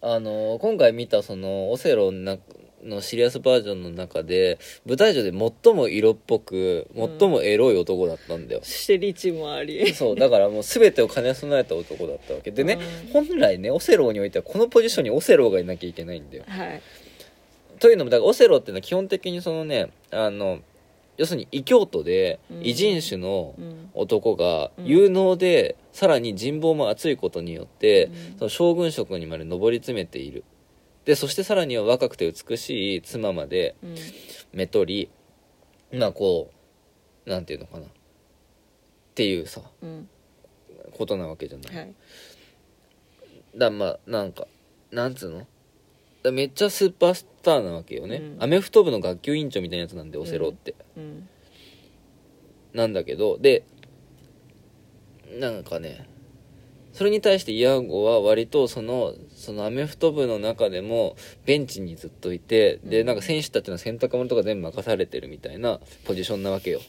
あの今回見たそのオセロの中のシリアスバージョンの中で舞台上で最も色っぽく最もエロい男だったんだよ、そしてリチもあり。そうだからもう全てを兼ね備えた男だったわけ。でね、うん。本来ねオセロにおいてはこのポジションにオセロがいなきゃいけないんだよ。はい。というのもだからオセロっていうのは基本的にそのねあの要するに異教徒でうん。異人種のうん。男がうん。有能で、さらに人望も厚いことによって、うん。その将軍職にまで上り詰めているでそしてさらには若くて美しい妻までうん。めとりまあこうなんていうのかな。っていうさうん。ことなわけじゃない、はい。だまあなんかなんつうの？だめっちゃスーパースターなわけよね、うん。アメフト部の学級委員長みたいなやつなんでオセロって、うん。なんだけどでなんかねそれに対してイヤゴは割とそのそのアメフト部の中でもベンチにずっといて、でなんか選手たちの洗濯物とか全部任されてるみたいなポジションなわけよ。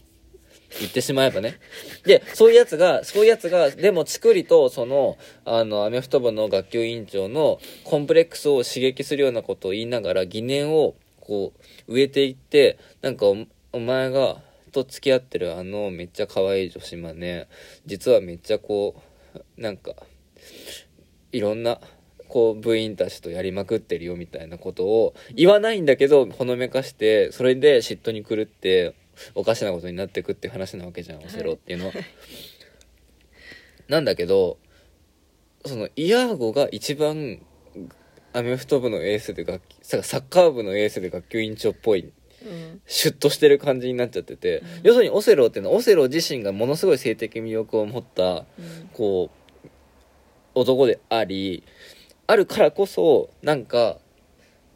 言ってしまえばね。でそういうやつがそういうやつがでもちくりとそのあのアメフト部の学級委員長のコンプレックスを刺激するようなことを言いながら疑念をこう植えていってなんかおお前がと付き合ってるあのめっちゃ可愛い女子マネ実はめっちゃこうなんかいろんなこう部員たちとやりまくってるよみたいなことを言わないんだけどほのめかしてそれで嫉妬に狂っておかしなことになってくって話なわけじゃんオセロっていうの。は。なんだけどそのイヤーゴが一番アメフト部のエースで楽器サッカー部のエースで学級委員長っぽいうん。シュッとしてる感じになっちゃってて、要するにオセロっていうのはオセロ自身がものすごい性的魅力を持ったうん。こう男でありあるからこそなんか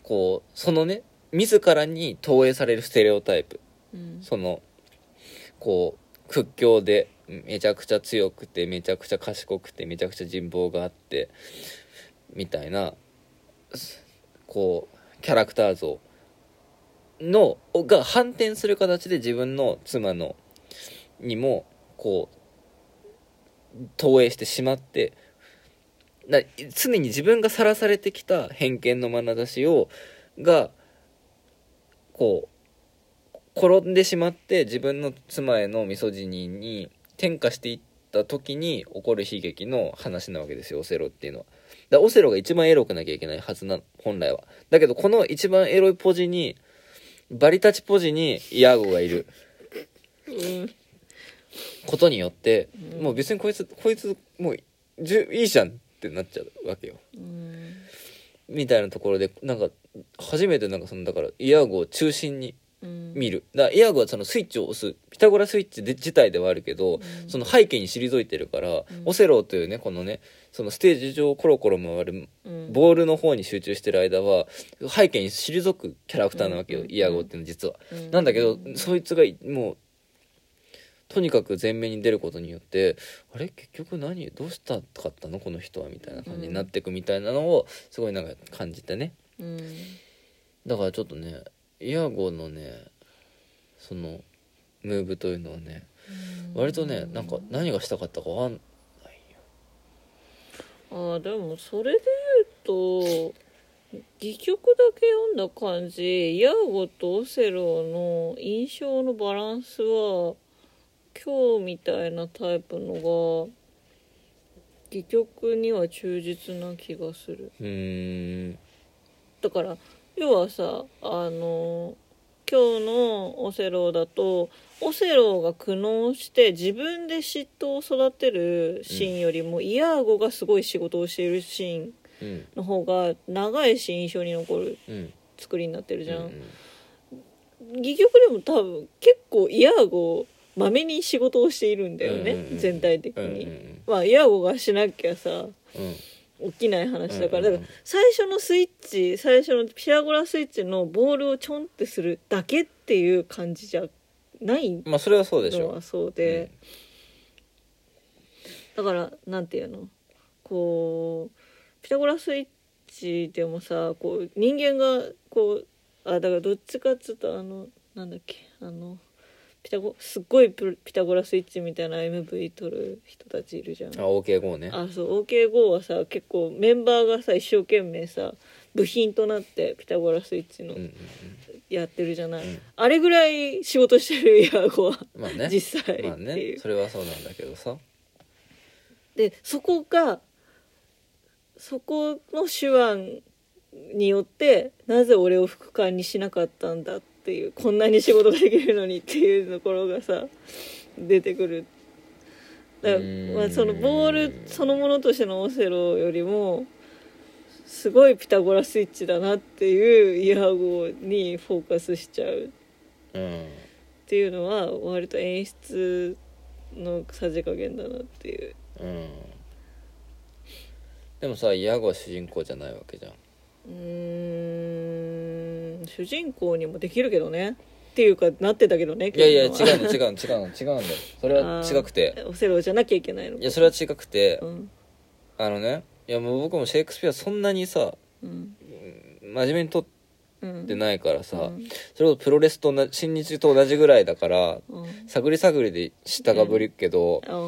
こうそのね自らに投影されるステレオタイプ。うん。そのこう屈強でめちゃくちゃ強くてめちゃくちゃ賢くてめちゃくちゃ人望があってみたいなすこうキャラクター像のが反転する形で自分の妻のにもこう投影してしまってな常に自分がさらされてきた偏見の眼差しをがこう転んでしまって自分の妻へのミソジニーに転化していった時に起こる悲劇の話なわけですよオセロっていうのは。だオセロが一番エロくなきゃいけないはずな本来は。だけどこの一番エロいポジにバリタチポジにイヤーゴがいるうんことによって、うんもう別にこいつこいつもうじゅいいじゃんってなっちゃうわけよ。うん。みたいなところでなんか初めてなんかそのだからイヤーゴを中心にうん。見る。だからイヤーゴはそのスイッチを押すピタゴラスイッチで自体ではあるけど、うん。その背景に退いてるから、ん。オセロというねこのねそのステージ上をコロコロ回るうん。ボールの方に集中してる間は背景に退くキャラクターなわけよ、うん。イヤーゴっていうのは実は。うん。なんだけどそいつがもうとにかく前面に出ることによってあれ？結局何？どうしたかったの？この人はみたいな感じになっていくみたいなのをすごいなんか感じてね。うん。だからちょっとねイヤーゴのねそのムーブというのはね割とねなんか何がしたかったかわかんないよ。ああでもそれで言うと戯曲だけ読んだ感じヤーゴとオセロの印象のバランスは今日みたいなタイプのが戯曲には忠実な気がする。うーん。だから要はさあの今日のオセロだとオセロが苦悩して自分で嫉妬を育てるシーンよりも、イヤーゴがすごい仕事をしているシーンうん。の方が長いし印象に残るうん。作りになってるじゃん、うん戯曲でも多分結構イヤーゴまめに仕事をしているんだよね、うんうんうん。全体的うんうんに、まあイヤーゴがしなきゃさうん。起きない話だから、だから最初のスイッチ最初のピタゴラスイッチのボールをちょんってするだけっていう感じじゃないまあそれはそうでしょのはそうで、だからなんていうの？こうピタゴラスイッチでもさこう人間がこうあだからどっちかっつうとあのなんだっけ？あのピタゴすっごいピピタゴラスイッチみたいな MV 撮る人たちいるじゃん。あ OK5 ね。あそう OKGO はさ結構メンバーがさ一生懸命さ部品となってピタゴラスイッチのやってるじゃない、うん。あれぐらい仕事してるイヤーゴはうん。まあね。実際まあね。それはそうなんだけどさ。でそこがそこの手腕によってなぜ俺を副官にしなかったんだっていうこんなに仕事ができるのにっていうところがさ出てくる。だまあ、そのボールそのものとしてのオセロよりもすごいピタゴラスイッチだなっていうイヤーゴにフォーカスしちゃう。うんっていうのは割と演出のさじ加減だなっていう。うん。でもさイヤゴは主人公じゃないわけじゃん。うーん主人公にもできるけどね。っていうかなってたけどねいやいや違うの違うの違うの違うんだよ。それは違くて。オセロじゃなきゃいけないのいやそれは違くて。うん。あのねいやもう僕もシェイクスピアそんなにさうん。真面目に撮うんってないからさ、うん。それこそプロレスと新日と同じぐらいだからうん。探り探りで知ったかぶりけど、あ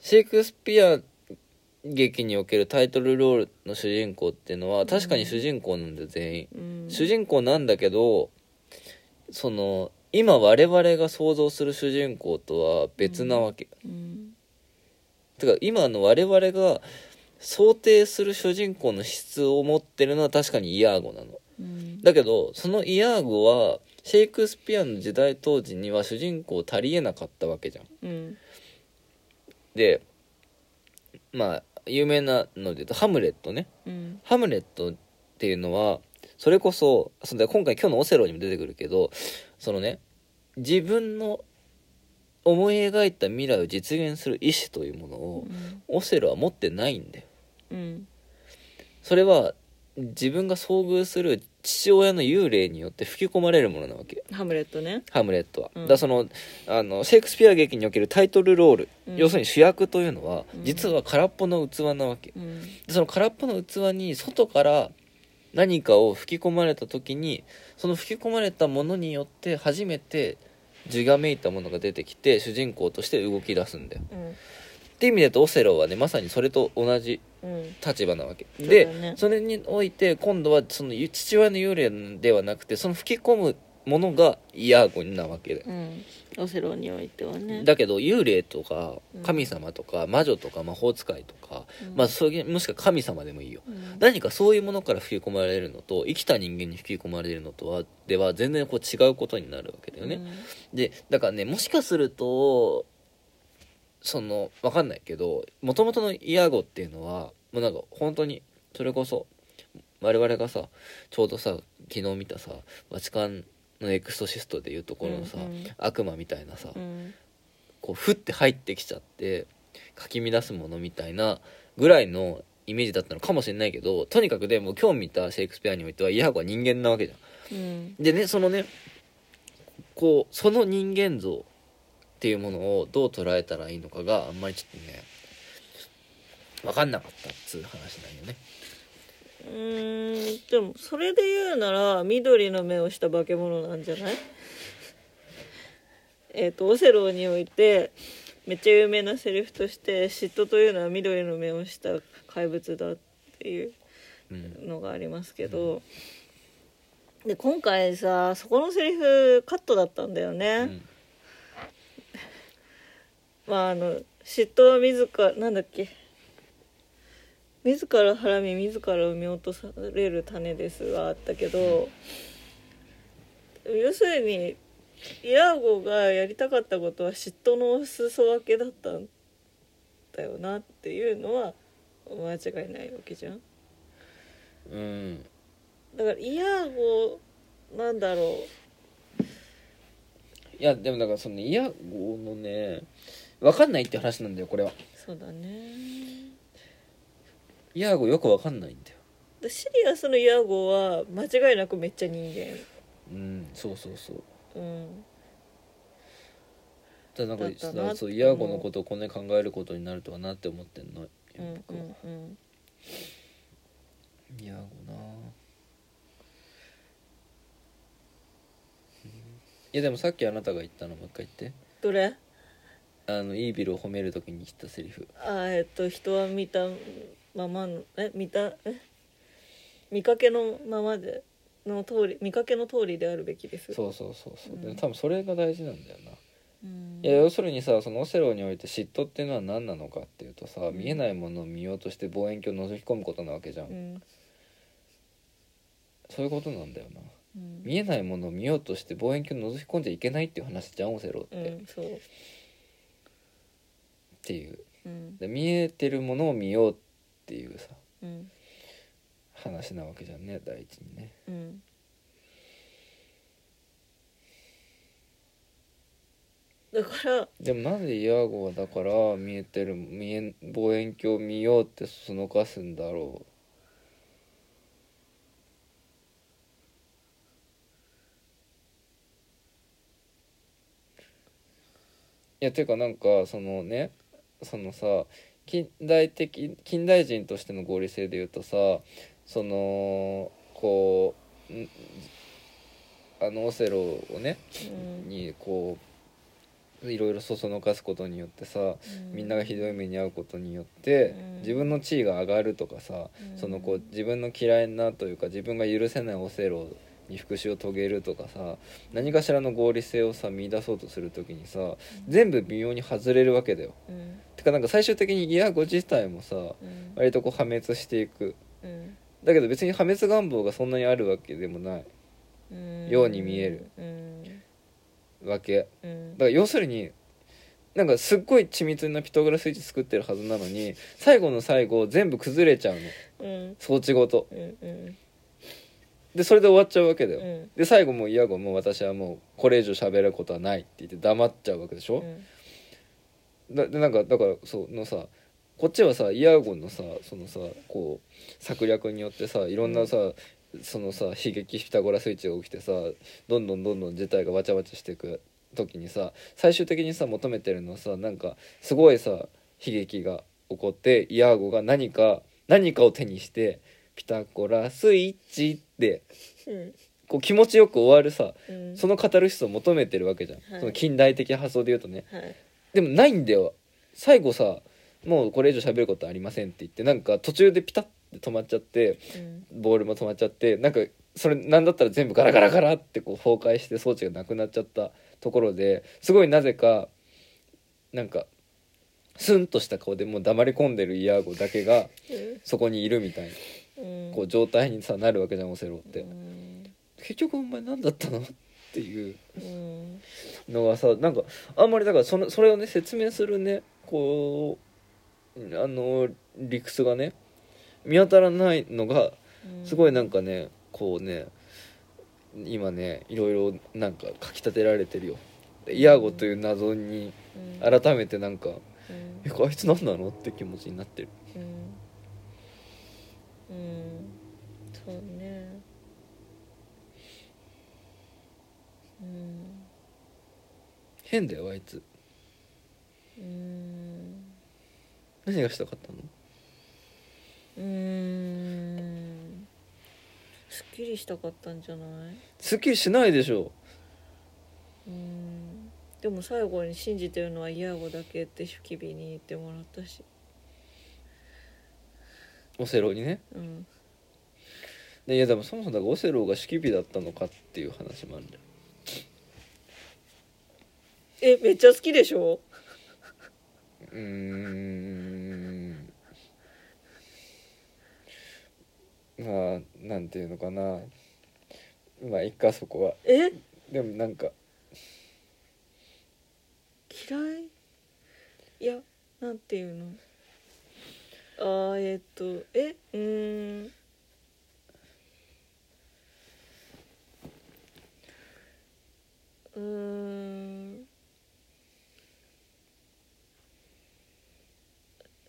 シェイクスピア劇におけるタイトルロールの主人公っていうのは確かに主人公なんだよ全員、うん。主人公なんだけどその今我々が想像する主人公とは別なわけ、うん。てか今の我々が想定する主人公の質を持ってるのは確かにイヤーゴなの。うん。だけどそのイヤーゴはシェイクスピアの時代当時には主人公足りえなかったわけじゃん。うん。でまあ有名なので言うとハムレットね。うん。ハムレットっていうのはそれこそそんで今回今日のオセロにも出てくるけどそのね自分の思い描いた未来を実現する意志というものをオセロは持ってないんだよ。うん。それは自分が遭遇する父親の幽霊によって吹き込まれるものなわけ。ハムレットね。ハムレットは、うん。だそのあのシェイクスピア劇におけるタイトルロール、うん。要するに主役というのはうん。実は空っぽの器なわけ、うん。でその空っぽの器に外から何かを吹き込まれた時にその吹き込まれたものによって初めて字がめいたものが出てきて主人公として動き出すんだよ。うん。っていう意味でとオセロはねまさにそれと同じうん立場なわけ。そうでだね。それにおいて今度はその父親の幽霊ではなくてその吹き込むものがイヤーゴなわけで、うん。オセロにおいてはね。だけど幽霊とかうん。神様とか魔女とか魔法使いとか、うん。まあそういうもしくは神様でもいいよ。うん。何かそういうものから吹き込まれるのと生きた人間に吹き込まれるのとはでは全然こう違うことになるわけだよね、でだからねもしかするとそのわかんないけどもともとのイヤゴっていうのはもうなんか本当にそれこそ我々がさちょうどさ昨日見たさバチカンのエクストシストでいうところのさ、うんうん。悪魔みたいなさ、うん。こうふって入ってきちゃってかき乱すものみたいなぐらいのイメージだったのかもしれないけどとにかくでも今日見たシェイクスピアにおいてはイヤゴは人間なわけじゃん。うん。でねそのねこうその人間像っていうものをどう捉えたらいいのかがあんまりちょっとね分かんなかったっつう話なんよね。うーんでもそれで言うなら緑の目をした化け物なんじゃない？えっとオセロにおいてめっちゃ有名なセリフとして嫉妬というのは緑の目をした怪物だっていううん。のがありますけど、で今回さそこのセリフカットだったんだよね、うんまああの嫉妬は自らなんだっけ？自らはらみ自ら産み落とされる種ですがあったけど要するにヤーゴがやりたかったことは嫉妬のお裾分けだったんだよなっていうのは間違いないわけじゃん。うん。だからイヤーゴなんだろう。いやでもだからそのイヤゴのね分かんないって話なんだよこれは。そうだね。イヤゴよく分かんないんだよ。でシリアスのイヤーゴは間違いなくめっちゃ人間。うんそうそうそう。うん。ただなんかだったなそう。イヤゴのことをこんなに考えることになるとはなって思ってんのうん僕は。うんうん。イヤゴないやでもさっきあなたが言ったのもう一回言って。どれ？あのイービルを褒めるときに言ったセリフ。あえっと人は見たままのえ見たえ？見かけのままでの通り見かけの通りであるべきです。そうそうそうそう、でうん。多分それが大事なんだよな、うん。いや要するにさそのオセロにおいて嫉妬っていうのは何なのかっていうとさ、ん。見えないものを見ようとして望遠鏡を覗き込むことなわけじゃん、うん。そういうことなんだよな。うん。見えないものを見ようとして望遠鏡を覗き込んじゃいけないっていう話じゃんオセロって、っうんそうていう。うん。で見えてるものを見ようっていうさうん。話なわけじゃんね第一にね。うん。だからでもなんでイヤーゴはだから見えてる見え望遠鏡を見ようってそそのかすんだろう。いやていうかなんかそのねそのさ近代的近代人としての合理性で言うとさそのこうんあのオセロをねうん。にこういろいろそそのかすことによってさみんながひどい目に遭うことによってうん。自分の地位が上がるとかさうん。そのこう自分の嫌いなというか自分が許せないオセロに復讐を遂げるとかさ何かしらの合理性をさ見出そうとする時にさ全部微妙に外れるわけだよ。うん。てかなんか最終的にイヤゴ自体もさうん。割とこう破滅していく。うん。だけど別に破滅願望がそんなにあるわけでもない。うん。ように見える。うん。わけ。うん。だから要するになんかすっごい緻密なピタゴラスイッチ作ってるはずなのに最後の最後全部崩れちゃうの。うん。装置ごと。うんうんでそれで終わっちゃうわけだよ、うん。で最後もうイヤゴもう私はもうこれ以上喋ることはないって言って黙っちゃうわけでしょ、だでなんかだからそうのさこっちはさイヤゴのさそのさこう策略によってさいろんなさ、そのさ悲劇ピタゴラスイッチが起きてさどんどんどんどん事態がわちゃわちゃしていく時にさ最終的にさ求めてるのはさなんかすごいさ悲劇が起こってイヤーゴが何か何かを手にしてピタゴラスイッチってうん。こう気持ちよく終わるさうん。そのカタルシスを求めてるわけじゃん、はい。その近代的発想で言うとね。はい。でもないんだよ。最後さもうこれ以上喋ることありませんって言ってなんか途中でピタッて止まっちゃってうん。ボールも止まっちゃってなんかそれなんだったら全部ガラガラガラってこう崩壊して装置がなくなっちゃったところですごいなぜかなんかスンとした顔でもう黙り込んでるイヤーゴだけがそこにいるみたいな。うんこう状態にさなるわけじゃんオセロって。うん。結局お前何だったの？っていう。うん。のがさなんかあんまりだからそのそれをね説明するねこうあの理屈がね見当たらないのがすごいなんかねこうね今ねいろいろなんか書き立てられてるよ。でイヤーゴという謎にうん。改めてなんかうん「えあいつ何なの?」って気持ちになってるうん。うんそうね。うん。変だよあいつ。うん。何がしたかったの？うん。すっきりしたかったんじゃない？すっきりしないでしょ。うん。でも最後に信じてるのはイヤーゴだけってシュキビに言ってもらったしオセロにね。うん。でいやでもそもそもだからオセロが式日だったのかっていう話もあるんだよえめっちゃ好きでしょ？うーん。まあなんていうのかな。まあいっかそこは。え？でもなんか。嫌い？いやなんていうの？あーえ？っとえうんうん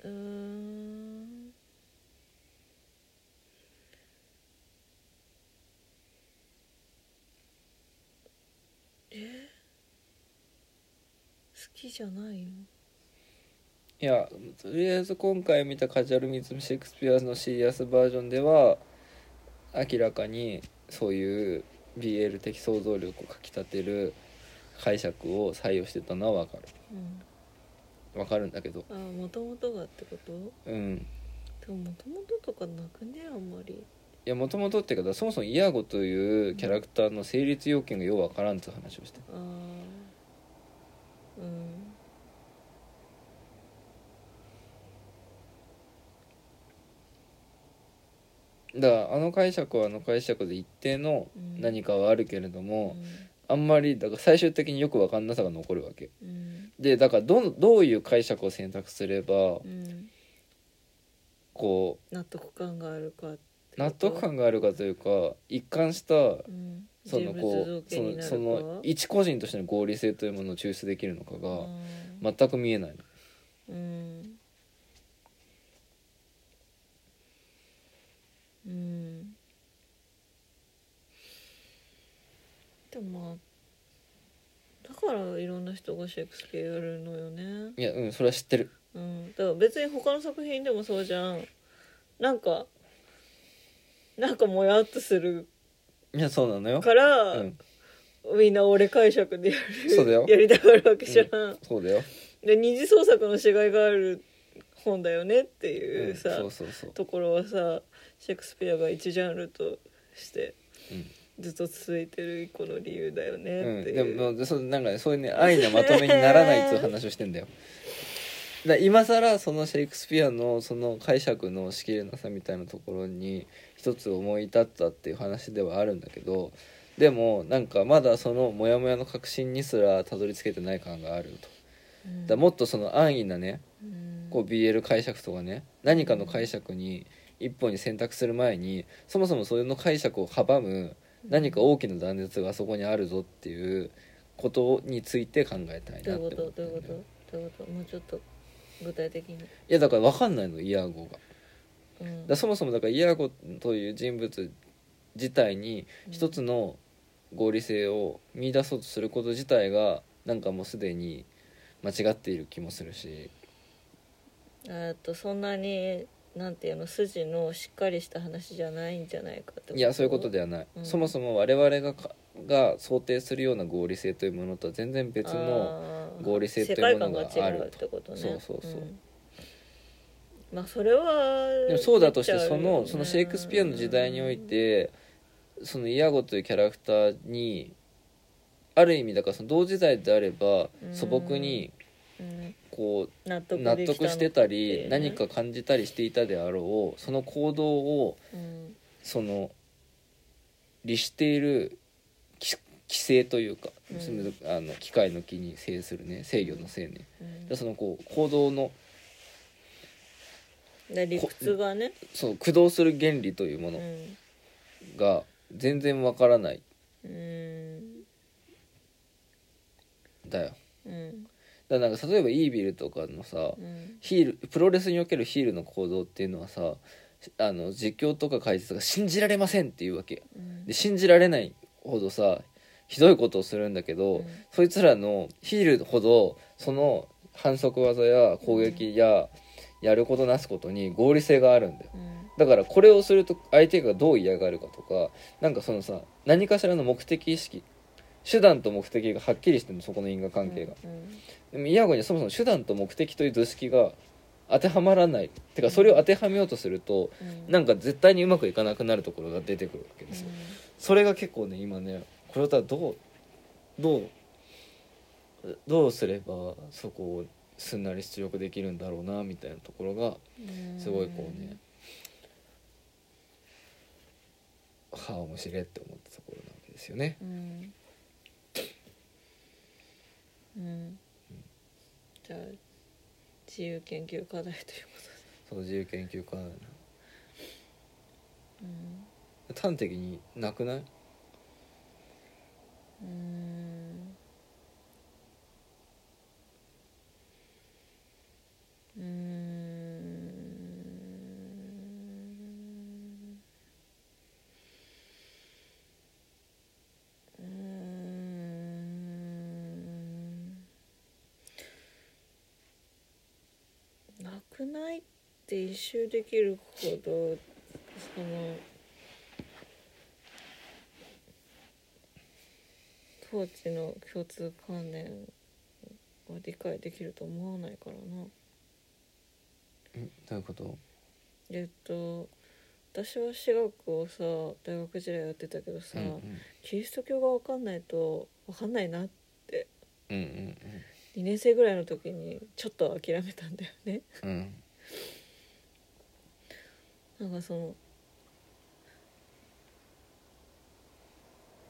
うんえ？好きじゃないの？いやとりあえず今回見たカジュアルミズムシェイクスピアのシリアスバージョンでは明らかにそういう BL 的想像力をかきたてる解釈を採用してたのは分かる。うん。分かるんだけど。あもともとがってこと？うん。でももともととかなくねあんまり。いやもともとっていうかそもそもイヤゴというキャラクターの成立要件がようわからんって話をして。ああうんだからあの解釈はあの解釈で一定の何かはあるけれども、あんまりだから最終的によく分かんなさが残るわけ。うん。でだからどどういう解釈を選択すればうん。こ納得感があるか納得感があるかというか一貫したうん。そのこうそのその一個人としての合理性というものを抽出できるのかがうん。全く見えないの。うんうん。でもまあだからいろんな人がシェイクスピアやるのよね。いやうんそれは知ってる。うん。だから別に他の作品でもそうじゃん。なんかなんかもやっとする。いやそうなのよ。から、うん。みんな俺解釈でやる。そうだよ。やりたがるわけじゃん、そうだよ、で二次創作の違いがある本だよねっていううんさ、そうそうそう。ところはさシェイクスピアが一ジャンルとしてうん。ずっと続いてる一個の理由だよねうん、っていでう、もそうなんかねそういうね愛のまとめにならないっていう話をしてんだよ。だ今更そのシェイクスピアのその解釈のしきれなさみたいなところに一つ思い立ったっていう話ではあるんだけどでもなんかまだそのモヤモヤの確信にすらたどり着けてない感があると。うん。だもっとその安易なねうんこう BL 解釈とかね何かの解釈に一本に選択する前にそもそもそれの解釈を阻む何か大きな断絶がそこにあるぞっていうことについて考えたいどういうなってこと？どういうこと？どういうこと？もうちょっと具体的に、いやだから分かんないのイヤーゴが。うん。らそもそもだからイヤーゴという人物自体に一つの合理性を見出そうとすること自体がなんかもうすでに間違っている気もするしえっとそんなになんていうの筋のしっかりした話じゃないんじゃないかっていやそういうことではない、うん。そもそも我々がかが想定するような合理性というものとは全然別のあー合理性というものがある世界観が違うってことね。そうそうそう。ん。まあそれはでもそうだとしてそのそのシェイクスピアの時代においてそのイヤゴというキャラクターにある意味だからその同時代であればうん。素朴にうんこ納得う納でき得してたのりね何か感じたりしていたであろうその行動をうんその律しているき規制というか、うん。あの機械の気に制するね制御のせいね。うん。でそのこう行動ので理屈がね。そう駆動する原理というものうん。が全然わからない。うんん。だよ。うんだからなんか例えばイービルとかのさうん。ヒールプロレスにおけるヒールの行動っていうのはさあの実況とか解説が信じられませんっていうわけうん。で信じられないほどさひどいことをするんだけど、うん。そいつらのヒールほどその反則技や攻撃ややることなすことに合理性があるんだよ。うん。だからこれをすると相手がどう嫌がるかとかなんかそのさ何かしらの目的意識手段と目的がはっきりしてるのそこの因果関係が、うんでもイヤゴにはそもそも手段と目的という図式が当てはまらない。てかそれを当てはめようとするとうん。なんか絶対にうまくいかなくなるところが出てくるわけですよ。それが結構ね今ねこれをただどうどうどうすればそこをすんなり出力できるんだろうなみたいなところがうん。すごいこうねはあ面白いって思ったところなわけですよね。うん。うんじゃあ自由研究課題というこその自由研究家とで、うん。端的になくない？うーん。うーんうーんなくないって一周できるほどその当時の共通観念は理解できると思わないからな。うんどういうこと？えっと私は私学をさ大学時代やってたけどさ、うんうん。キリスト教が分かんないと分かんないなって。うんうん2年生ぐらいの時にちょっと諦めたんだよね。うん。うんなんかその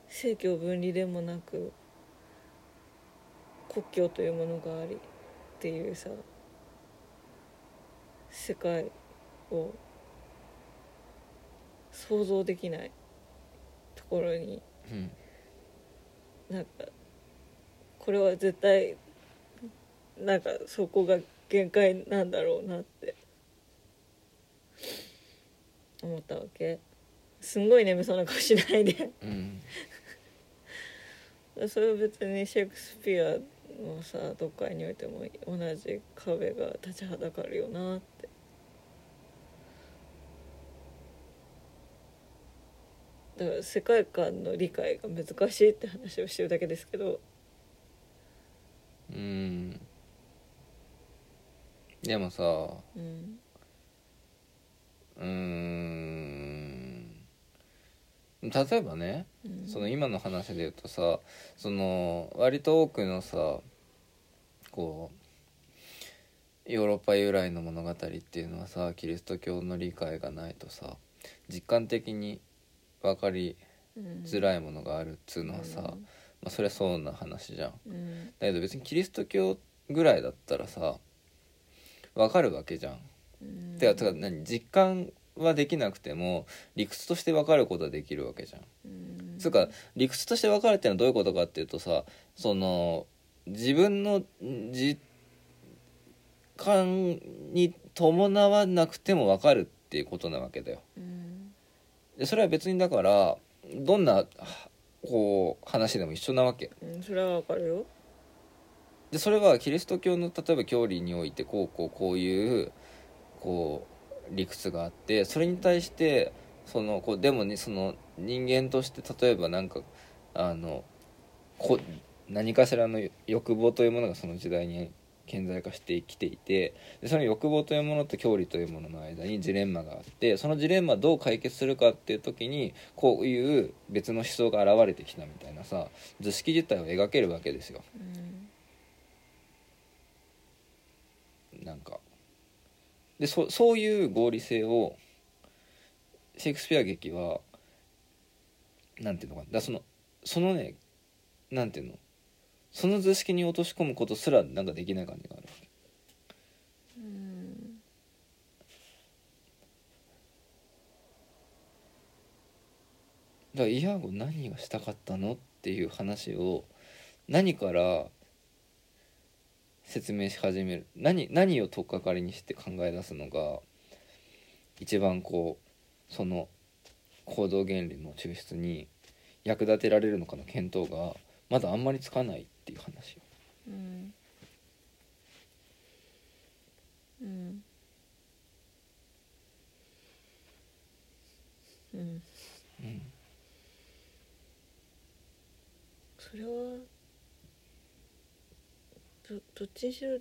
政教分離でもなく国教というものがありっていうさ世界を想像できないところにうん。なんかこれは絶対なんかそこが限界なんだろうなって。思ったわけ。すんごい眠そうな顔しないで。うん。それは別にシェイクスピアのさ読解においても同じ壁が立ちはだかるよなって。だから世界観の理解が難しいって話をしてるだけですけど。うんでもさうん。うーん。例えばねうん。その今の話で言うとさその割と多くのさこうヨーロッパ由来の物語っていうのはさキリスト教の理解がないとさ実感的に分かりづらいものがあるっつうのはさ、まあ、そりゃそうな話じゃん。うん。だけど別にキリスト教ぐらいだったらさ分かるわけじゃん。うんてかてか何？実感はできなくても理屈として分かることはできるわけじゃん。うんつうか理屈として分かるっていうのはどういうことかっていうとさその自分の実感に伴わなくても分かるっていうことなわけだよ。うんでそれは別にだからどんなはこう話でも一緒なわけ。うんそれはわかるよでそれはキリスト教の例えば教理においてこうこうこういうこう理屈があってそれに対してそのこうでもねその人間として例えばなんかあのこ何かしらの欲望というものがその時代に顕在化してきていてでその欲望というものと教理というものの間にジレンマがあってそのジレンマどう解決するかっていう時にこういう別の思想が現れてきたみたいなさ図式自体を描けるわけですよ。うんなんか。でそそういう合理性をシェイクスピア劇はなんていうのかな。だそのそのねなんていうの。その図式に落とし込むことすらなんかできない感じがあるうん。だからイヤーゴ何がしたかったのっていう話を何から説明し始める。何何を取っかかりにして考え出すのが一番こうその行動原理の抽出に役立てられるのかの検討がまだあんまりつかないっていう話よ。うん。うん。うん。うん。それはどどっちにしろ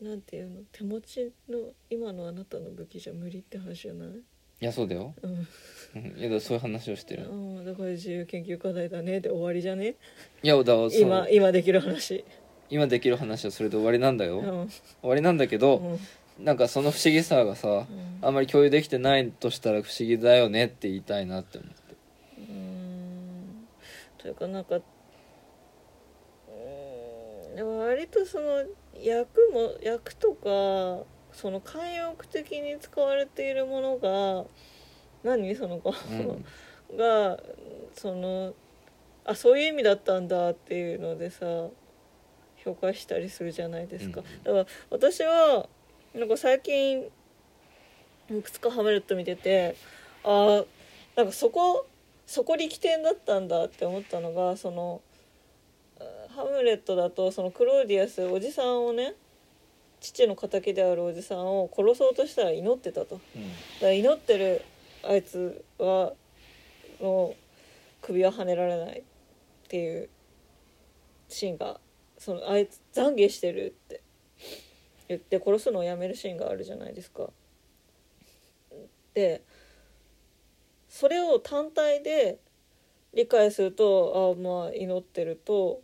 なんていうの手持ちの今のあなたの武器じゃ無理って話じゃない？いやそうだよ、うん。うん、いやだそういう話をしてる。うん。だから自由研究課題だね。で終わりじゃね？いやだからそう。今今できる話。今できる話はそれで終わりなんだよ、うん。終わりなんだけど、うん。なんかその不思議さがさ、うん。あんまり共有できてないとしたら不思議だよねって言いたいなって思って。うーん。というかなんかでも割とその役も役とかその慣用句的に使われているものが何？その子、うん。がそのあそういう意味だったんだっていうのでさ評価したりするじゃないですか、うんだから私はなんか最近いくつかハムレット見ててあーなんかそこそこ力点だったんだって思ったのがそのあハムレットだとそのクローディアスおじさんをね父の敵であるおじさんを殺そうとしたら祈ってたと。だから祈ってるあいつはの首ははねられないっていうシーンがそのあいつ懺悔してるって言って殺すのをやめるシーンがあるじゃないですか。でそれを単体で理解するとあまあ祈ってると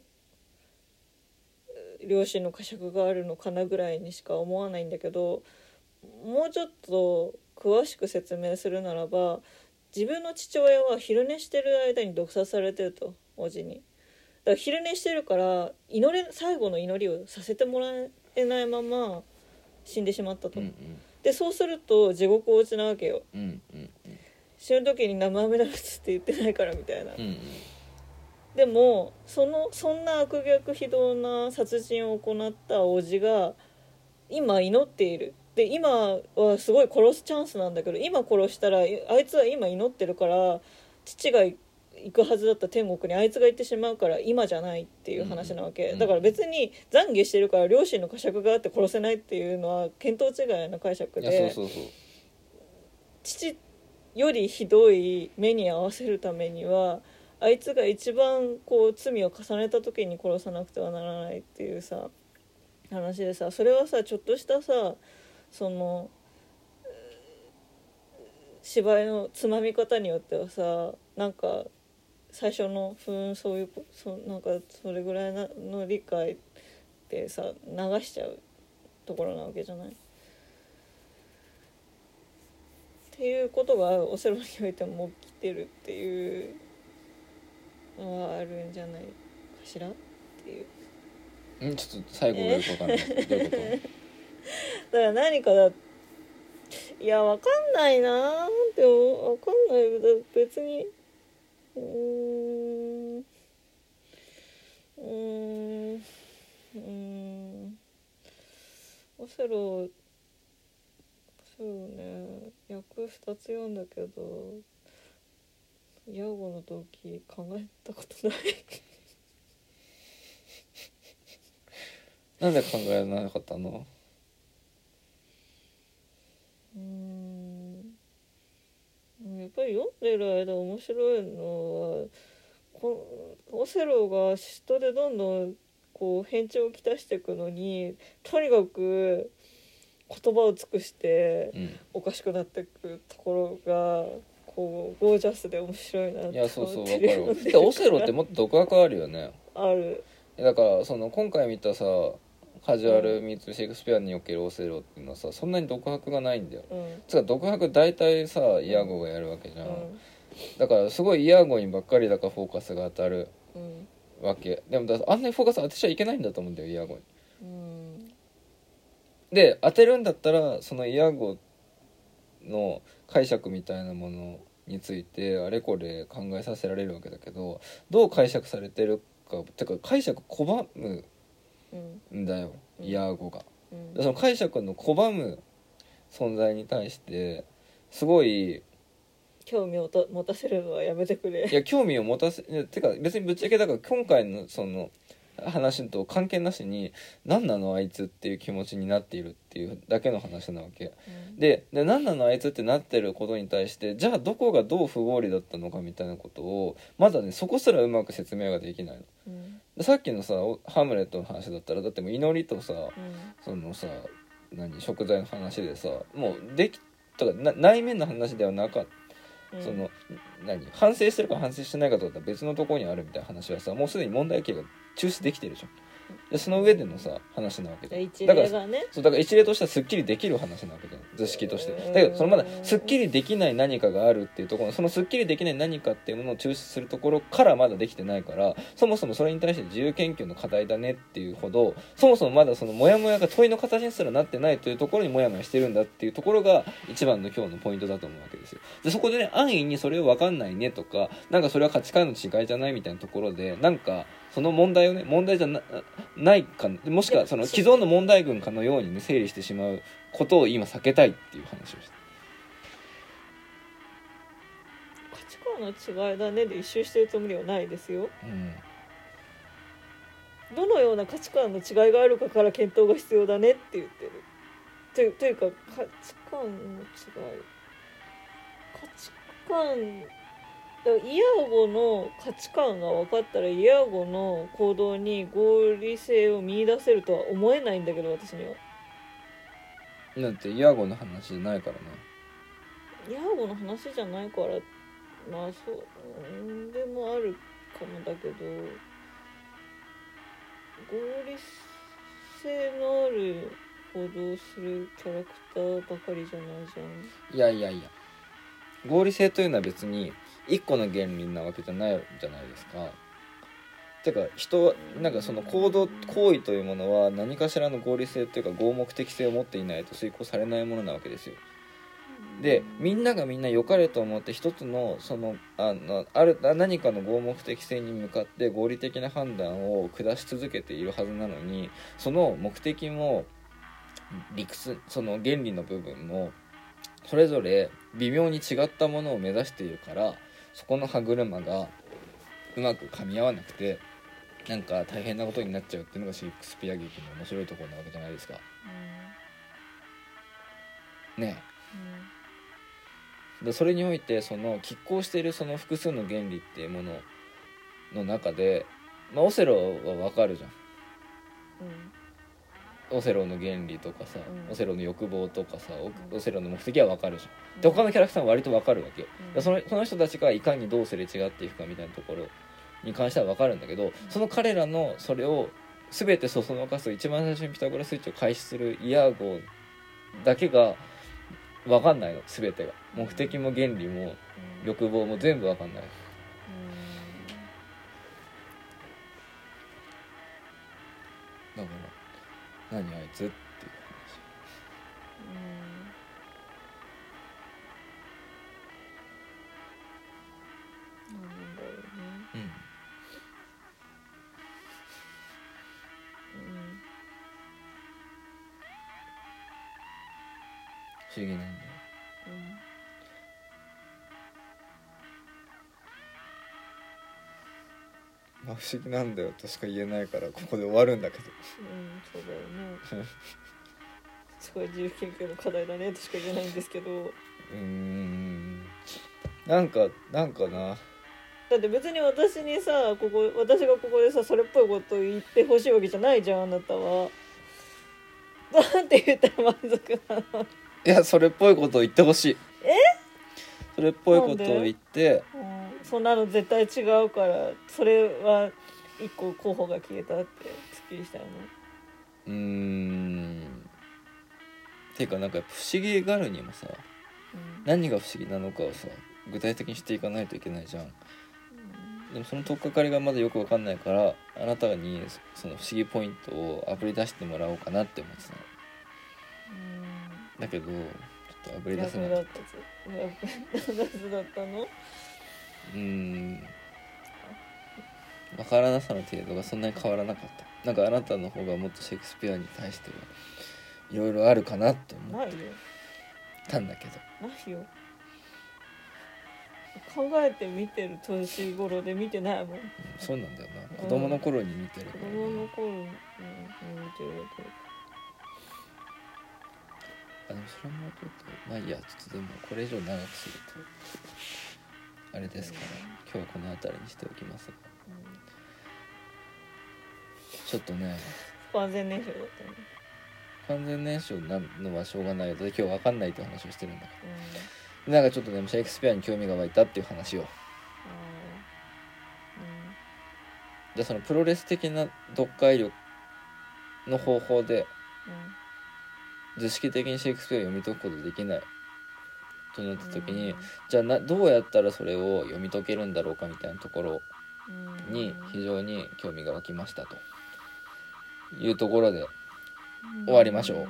両親の呵責があるのかなぐらいにしか思わないんだけどもうちょっと詳しく説明するならば自分の父親は昼寝してる間に毒殺されてるとおじに。だから昼寝してるから祈れ最後の祈りをさせてもらえないまま死んでしまったと、うんでそうすると地獄落ちなわけよ。うんうんうん。死ぬ時に生アメダブツって言ってないからみたいな、うんうんでもそのそんな悪逆非道な殺人を行った叔父が今祈っている。で今はすごい殺すチャンスなんだけど今殺したらあいつは今祈ってるから父が行くはずだった天国にあいつが行ってしまうから今じゃないっていう話なわけ、うん。だから別に懺悔してるから両親の呵責があって殺せないっていうのは見当違いな解釈で父よりひどい目に遭わせるためにはあいつが一番こう罪を重ねた時に殺さなくてはならないっていうさ話でさそれはさちょっとしたさその芝居のつまみ方によってはさなんか最初のふんそういうそなんかそれぐらいの理解でさ流しちゃうところなわけじゃない？っていうことがオセロにおいても起きてるっていうはあるんじゃないかしら？っていう。んちょっと最後がよくわかんないどういうこ だから何かだいやわかんないなーってわかんないだ別にうーんうーんうーんオセロそうね役2つ読んだけどヤゴの動機考えたことない。となんで考えなかったの？うーん。やっぱり読んでる間面白いのはこオセロが嫉妬でどんどんこう変調をきたしていくのにとにかく言葉を尽くしてうん。おかしくなっていくところがこうゴージャスで面白いなっいてやそうそうわか思ってるわでオセロってもっと独学あるよね。ある。だからその今回見たさカジュアル・ミーツ・シェイクスピアにおけるオセロっていうのはさそんなに独白がないんだよ。うん。つうか独白大体さイヤゴがやるわけじゃん、うん。だからすごいイヤゴにばっかりだからフォーカスが当たるうん。わけ。でもだあんなにフォーカス当てちゃいけないんだと思うんだよイヤゴに。うん。で当てるんだったらそのイヤゴの解釈みたいなものについてあれこれ考えさせられるわけだけどどう解釈されてるかてか解釈拒むうんんだようん。イヤゴが。うん。でその解釈の拒む存在に対してすごい興味をと持たせるのはやめてくれ。いや興味を持たせてか別にぶっちゃけだから今回のその話と関係なしに何なのあいつっていう気持ちになっているっていうだけの話なわけ。うん。でで何なのあいつってなってることに対してじゃあどこがどう不合理だったのかみたいなことをまだねそこすらうまく説明ができないの。うん。でさっきのさおハムレットの話だったらだってもう祈りとさうん。そのさ何食材の話でさもうできとかな内面の話ではなかった。うん。その何反省してるか反省してないかとか別のところにあるみたいな話はさもうすでに問題形が抽出できてるじゃん。でその上でのさ話なわけで一だからそうだから一例としてはすっきりできる話なわけじゃん。図式として。うん。だけどそのまだすっきりできない何かがあるっていうところそのすっきりできない何かっていうものを抽出するところからまだできてないからそもそもそれに対して自由研究の課題だねっていうほどそもそもまだそのモヤモヤが問いの形にすらなってないというところにモヤモヤしてるんだっていうところが一番の今日のポイントだと思うわけですよ。でそこでね安易にそれを分かんないねとかなんかそれは価値観の違いじゃないみたいなところでなんかその問題をね問題じゃなないかもしくはその既存の問題群かのようにね整理してしまうことを今避けたいっていう話をして。価値観の違いだねで一周してるつもりはないですよ。うん。どのような価値観の違いがあるかから検討が必要だねって言ってる。というというか価値観の違い。価値観イヤゴの価値観が分かったらイヤゴの行動に合理性を見出せるとは思えないんだけど私には。だってイヤゴの話じゃないからねイヤゴの話じゃないからまあそううんでもあるかもだけど合理性のある行動するキャラクターばかりじゃないじゃん。いやいやいや。合理性というのは別に一個の原理なわけじゃないじゃないですか。てか人はなんかその行動行為というものは何かしらの合理性というか合目的性を持っていないと遂行されないものなわけですよ。でみんながみんな良かれと思って一つのそのあのある何かの合目的性に向かって合理的な判断を下し続けているはずなのにその目的も理屈その原理の部分もそれぞれ微妙に違ったものを目指しているからそこの歯車がうまく噛み合わなくてなんか大変なことになっちゃうっていうのがシェイクスピア劇の面白いところなわけじゃないですか。ねでそれにおいてその拮抗しているその複数の原理っていうものの中で、まあ、オセロはわかるじゃん。うんオセロの原理とかさ、うん。オセロの欲望とかさオセロの目的は分かるじゃん。で他のキャラクターも割と分かるわけ、だからそのその人たちがいかにどうすれ違っていくかみたいなところに関しては分かるんだけどその彼らのそれを全てそそのかす一番最初にピタゴラスイッチを開始するイヤー号だけが分かんないの全てが。目的も原理もうん。欲望も全部分かんない何あいつっていううん。なん。だろうね話うん。うん。不思議なんあ不思議なんだよとしか言えないからここで終わるんだけど。うんそうだよね。すごい自由研究の課題だねとしか言えないんですけど。うーん。なんかなんかな。だって別に私にさここ私がここでさそれっぽいこと言ってほしいわけじゃないじゃんあなたは。なんて言ったら満足なの、いやそれっぽいことを言ってほしい。え？それっぽいことを言ってうん、そんなの絶対違うからそれは一個候補が消えたってすっきりしたのうーん。ていうかなんか不思議がるにもさうん。何が不思議なのかをさ具体的にしていかないといけないじゃん。でもその取っかかりがまだよくわかんないからあなたにその不思議ポイントをあぶり出してもらおうかなって思ってたの。だけどちょっとあぶうんり出せなかっただったの？うーんわからなさの程度がそんなに変わらなかった。なんかあなたの方がもっとシェイクスピアに対してはいろいろあるかなって思っないよ。たんだけど。ないよ。考えて見てる年頃で見てないもん。うんそうなんだよな。子供の頃に見てるか子ら、供の頃に、うん、見てるけどあでもそれもちょっとまあいいやちょっとでもこれ以上長くするとあれですから。今日はこの辺りにしておきます。がちょっとね。不完全燃焼だったね。完全燃焼なのはしょうがないよ。今日わかんないって話をしてるんだからなんかちょっとでもシェイクスピアに興味が湧いたっていう話を。じゃあそのプロレス的な読解力の方法で図式的にシェイクスピアを読み解くことできないとなった時に、じゃあなどうやったらそれを読み解けるんだろうかみたいなところに非常に興味が湧きましたと。いうところで終わりましょう。はい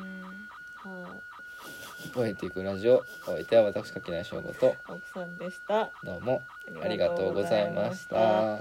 「覚えていくラジオ」お相手は私垣内翔吾と奥さんでした。どうもありがとうございました。